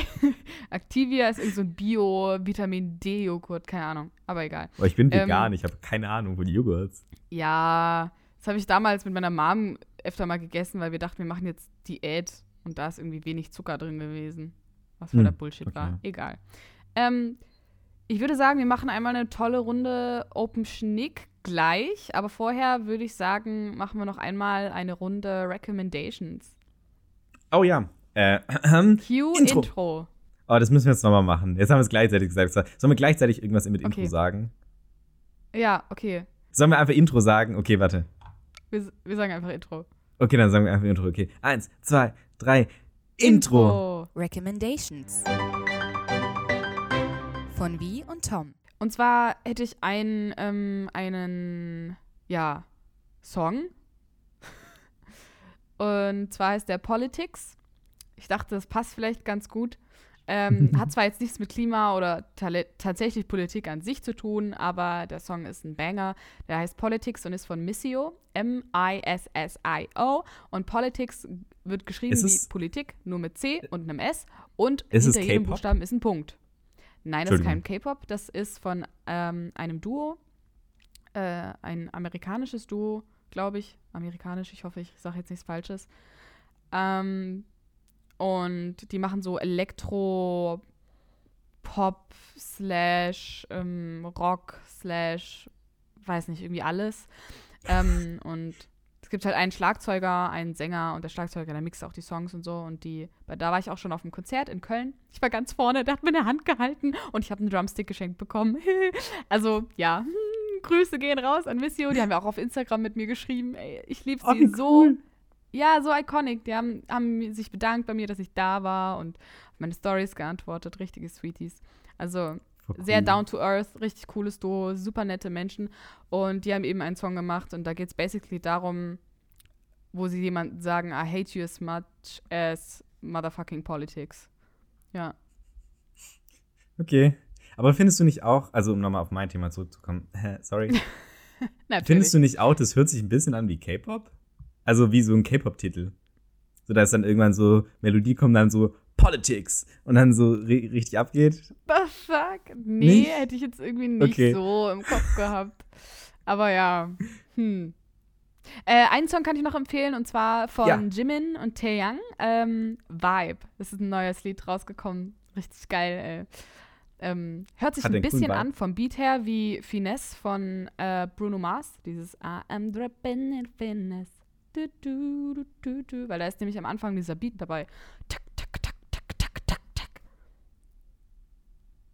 Activia ist irgend so ein Bio-Vitamin-D-Joghurt, keine Ahnung, aber egal. Aber ich bin Ähm, vegan, ich habe keine Ahnung von Joghurts. Ja, das habe ich damals mit meiner Mom öfter mal gegessen, weil wir dachten, wir machen jetzt Diät und da ist irgendwie wenig Zucker drin gewesen. Was für Hm, Bullshit war. okay. Egal. Ähm, ich würde sagen, wir machen einmal eine tolle Runde Open Schnick gleich, aber vorher würde ich sagen, machen wir noch einmal eine Runde Recommendations. Oh ja. Äh, ähm, Cue Intro. Intro. oh, das müssen wir jetzt nochmal machen. Jetzt haben wir es gleichzeitig gesagt. Sollen wir gleichzeitig irgendwas mit Intro Okay. sagen? Ja, okay. Sollen wir einfach Intro sagen? Okay, warte. Wir, wir sagen einfach Intro. Okay, dann sagen wir einfach Intro. Okay. Eins, zwei, drei. Intro. Recommendations von Wie und Tom. Und zwar hätte ich einen, ähm, einen, ja, Song. Und zwar heißt der Politics. Ich dachte, das passt vielleicht ganz gut. Ähm, hat zwar jetzt nichts mit Klima oder tatsächlich Politik an sich zu tun, aber der Song ist ein Banger. Der heißt Politics und ist von Missio. M-I-S-S-I-O. Und Politics wird geschrieben wie Politik, nur mit C und einem S. Und hinter jedem? Buchstaben ist ein Punkt. Nein, das ist kein. K-Pop. Das ist von ähm, einem Duo. Äh, ein amerikanisches Duo, glaube ich. Amerikanisch, ich hoffe, ich sage jetzt nichts Falsches. Ähm, und die machen so Elektro, Pop, slash, ähm, Rock, slash, weiß nicht, irgendwie alles. ähm, und gibt halt einen Schlagzeuger, einen Sänger und der Schlagzeuger, der mixt auch die Songs und so. Und die, da war ich auch schon auf dem Konzert in Köln. Ich war ganz vorne, der hat mir eine Hand gehalten und ich habe einen Drumstick geschenkt bekommen. also, ja, hm, Grüße gehen raus an Missio. Die haben ja auch auf Instagram mit mir geschrieben. Ey, ich liebe sie Oh, so. cool. Ja, so iconic. Die haben, haben sich bedankt bei mir, dass ich da war und auf meine Stories geantwortet. Richtige Sweeties. Also Voll sehr cool. down to earth, richtig cooles Duo, super nette Menschen. Und die haben eben einen Song gemacht und da geht es basically darum, wo sie jemanden sagen, I hate you as much as motherfucking politics. Ja. Okay. Aber findest du nicht auch, also um nochmal auf mein Thema zurückzukommen, sorry, Natürlich. findest du nicht auch, das hört sich ein bisschen an wie K-Pop? Also wie so ein K-Pop-Titel. So, dass dann irgendwann so Melodie kommt, dann so Politics und dann so ri- richtig abgeht. The fuck? Nee, Nicht? hätte ich jetzt irgendwie nicht Okay. so im Kopf gehabt. Aber ja. Hm. Äh, einen Song kann ich noch empfehlen und zwar von Ja. Jimin und Taeyang. Ähm, Vibe. Das ist ein neues Lied rausgekommen. Richtig geil, ey. Ähm, hört sich Hat ein bisschen an vom Beat her wie Finesse von äh, Bruno Mars. Dieses I am dripping in Finesse. Du, du, du. Weil da ist nämlich am Anfang dieser Beat dabei. Tak,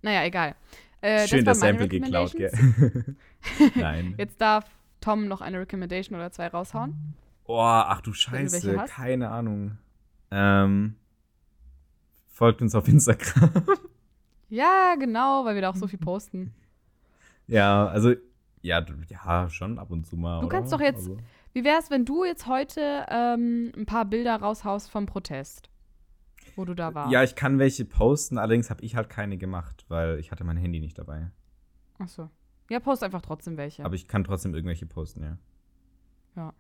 Naja, egal. Äh, Schön das das Sample geklaut, gell? Nein. Jetzt darf Tom noch eine Recommendation oder zwei raushauen. Oh, ach du du Scheiße, hast? keine Ahnung. Ähm, folgt uns auf Instagram. Ja, genau, weil wir da auch so viel posten. ja, also, ja, du- ja, schon ab und zu mal. Du oder? kannst doch jetzt- Also, Wie wär's, wenn du jetzt heute ähm, ein paar Bilder raushaust vom Protest, wo du da warst? ja, ich kann welche posten, allerdings habe ich halt keine gemacht, weil ich hatte mein Handy nicht dabei. Achso. Ja, post einfach trotzdem welche. Aber ich kann trotzdem irgendwelche posten, ja.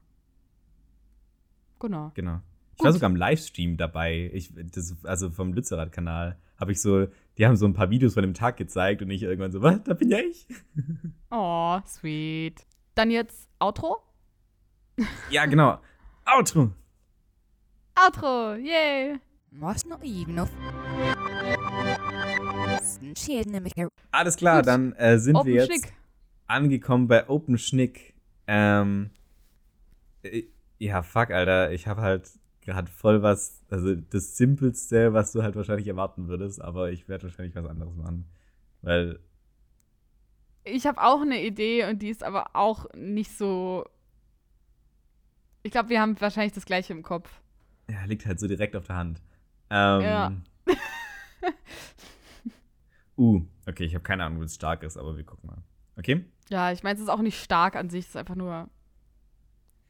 genau. Genau. Ich Gut. war sogar im Livestream dabei. Ich, das, also vom Lützerath-Kanal. Habe ich so, die haben so ein paar Videos von dem Tag gezeigt und ich irgendwann so, was, da bin ja ich. Oh, sweet. Dann jetzt Outro? Ja, genau. Outro. Outro, yay! Skeden nämlich Alles klar, Gut. dann äh, sind Open wir jetzt Schnick. angekommen bei Open Schnick. Ähm, äh, ja, fuck, Alter. Ich habe halt gerade voll was, also das Simpelste, was du halt wahrscheinlich erwarten würdest, aber ich werde wahrscheinlich was anderes machen. Weil, Ich habe auch eine Idee und die ist aber auch nicht so Ich glaube, wir haben wahrscheinlich das gleiche im Kopf. Ja, liegt halt so direkt auf der Hand. Ähm, Ja. uh, okay, ich habe keine Ahnung, wie es stark ist, aber wir gucken mal. Okay? Ja, ich meine, es ist auch nicht stark an sich, es ist einfach nur.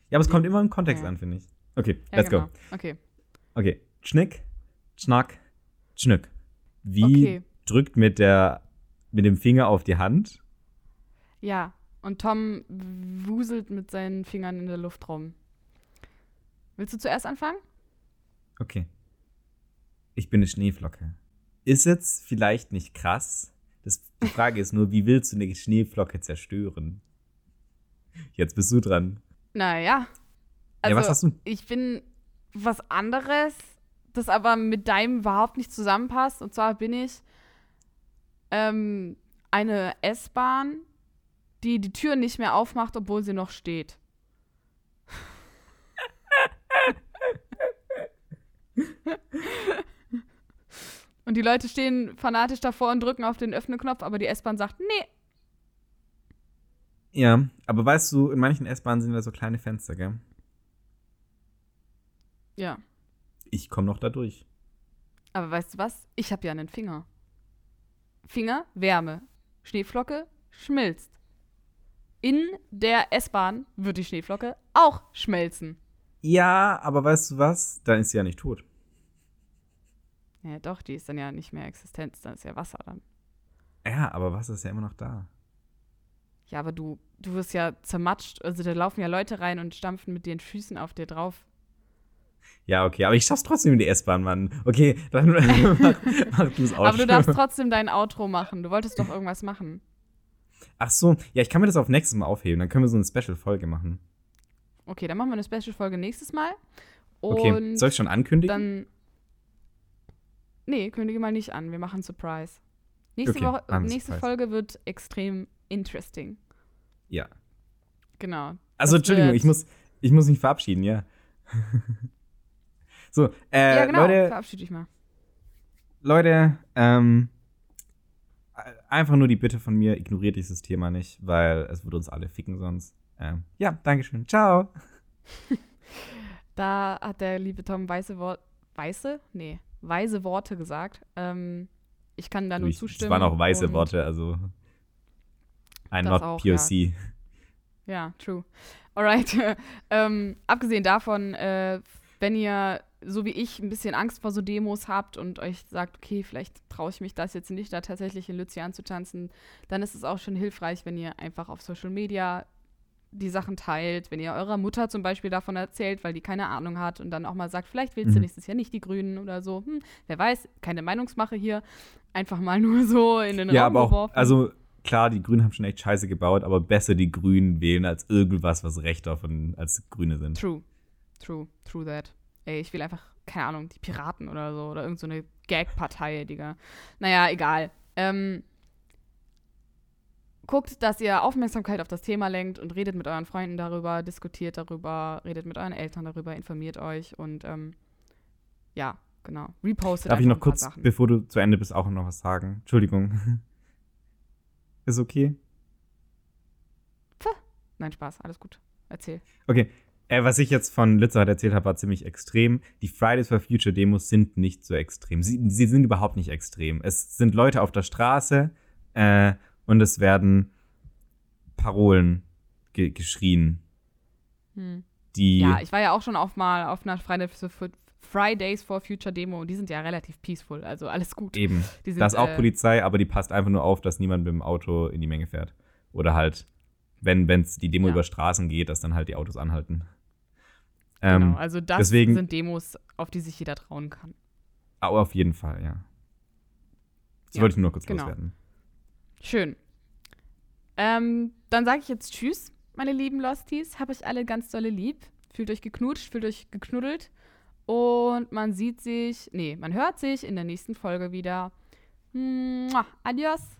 Ja, aber es kommt immer im Kontext Ja. an, finde ich. Okay, Ja, let's genau. go. Okay. Okay, Schnick, Schnack, Schnück. Wie Okay. drückt mit, der, mit dem Finger auf die Hand? Ja. Und Tom wuselt mit seinen Fingern in der Luft rum. Willst du zuerst anfangen? Okay. Ich bin eine Schneeflocke. Ist jetzt vielleicht nicht krass. Das, die Frage ist nur, wie willst du eine Schneeflocke zerstören? Jetzt bist du dran. Naja. Also, ja, was hast du? ich bin was anderes, das aber mit deinem überhaupt nicht zusammenpasst. Und zwar bin ich ähm, eine S-Bahn, die die Tür nicht mehr aufmacht, obwohl sie noch steht. und die Leute stehen fanatisch davor und drücken auf den Öffne-Knopf, aber die S-Bahn sagt, nee. Ja, aber weißt du, in manchen S-Bahnen sind da so kleine Fenster, gell? Ja. Ich komme noch da durch. Aber weißt du was? Ich habe ja einen Finger. Finger, Wärme. Schneeflocke, schmilzt. In der S-Bahn wird die Schneeflocke auch schmelzen. Ja, aber weißt du was? Dann ist sie ja nicht tot. Ja, doch, die ist dann ja nicht mehr Existenz, dann ist ja Wasser dann. Ja, aber Wasser ist ja immer noch da. Ja, aber du, du wirst ja zermatscht. Also da laufen ja Leute rein und stampfen mit den Füßen auf dir drauf. Ja, okay, aber ich schaff's trotzdem in die S-Bahn, Mann. Okay, dann mach, mach du es auch. Aber du darfst trotzdem dein Outro machen. Du wolltest doch irgendwas machen. Ach so, ja, ich kann mir das auf nächstes Mal aufheben. Dann können wir so eine Special-Folge machen. Okay, dann machen wir eine Special-Folge nächstes Mal. Und Okay, soll ich schon ankündigen? dann. Nee, kündige mal nicht an. Wir machen Surprise. Nächste, Okay, Woche, nächste Surprise. Folge wird extrem interesting. ja. Genau. Also, Entschuldigung, ich muss, ich muss mich verabschieden, ja. so, äh, ja, genau. Leute, Verabschiede dich mal. Leute, ähm, einfach nur die Bitte von mir, ignoriert dieses Thema nicht, weil es würde uns alle ficken sonst. Ähm, ja, Dankeschön. Ciao. Da hat der liebe Tom weiße Worte. Weiße? Nee, weise Worte gesagt. Ähm, ich kann da nur Ich- zustimmen. Es waren auch weiße und- Worte, also ein Das not auch, POC. Ja, true. Alright. ähm, abgesehen davon, äh, wenn ihr so wie ich ein bisschen Angst vor so Demos habt und euch sagt, okay, vielleicht traue ich mich das jetzt nicht, da tatsächlich in Lützi anzutanzen, dann ist es auch schon hilfreich, wenn ihr einfach auf Social Media die Sachen teilt, wenn ihr eurer Mutter zum Beispiel davon erzählt, weil die keine Ahnung hat und dann auch mal sagt, vielleicht willst du Mhm. nächstes Jahr nicht die Grünen oder so. Hm, wer weiß, keine Meinungsmache hier. Einfach mal nur so in den Ja, Raum aber auch, geworfen. also klar, die Grünen haben schon echt scheiße gebaut, aber besser die Grünen wählen als irgendwas, was rechter von als Grüne sind. True. True. True that. Ey, ich will einfach, keine Ahnung, die Piraten oder so. Oder irgend so eine Gag-Partei, Digga. Naja, egal. Ähm, guckt, dass ihr Aufmerksamkeit auf das Thema lenkt und redet mit euren Freunden darüber, diskutiert darüber, redet mit euren Eltern darüber, informiert euch und ähm, ja, genau. Repostet Darf ich noch kurz, Sachen. bevor du zu Ende bist, auch noch was sagen? Entschuldigung. Ist okay? Nein, Spaß, alles gut. Erzähl. Okay. Äh, was ich jetzt von Lützerath erzählt habe, war ziemlich extrem. Die Fridays for Future Demos sind nicht so extrem. Sie, sie sind überhaupt nicht extrem. Es sind Leute auf der Straße äh, und es werden Parolen ge geschrien, Hm. die. Ja, ich war ja auch schon auf mal auf einer Fridays for, Future Demo und die sind ja relativ peaceful, also alles gut. eben. Die sind, Da ist auch äh, Polizei, aber die passt einfach nur auf, dass niemand mit dem Auto in die Menge fährt. Oder halt, wenn es die Demo Ja. über Straßen geht, dass dann halt die Autos anhalten. Genau, Ähm, also das deswegen- sind Demos, auf die sich jeder trauen kann. aber auf jeden Fall, ja. Das Ja, wollte ich nur kurz genau. loswerden. Schön. Ähm, dann sage ich jetzt Tschüss, meine lieben Losties. Hab euch alle ganz dolle lieb. Fühlt euch geknutscht, fühlt euch geknuddelt. Und man sieht sich, nee, man hört sich in der nächsten Folge wieder. Mua, adios.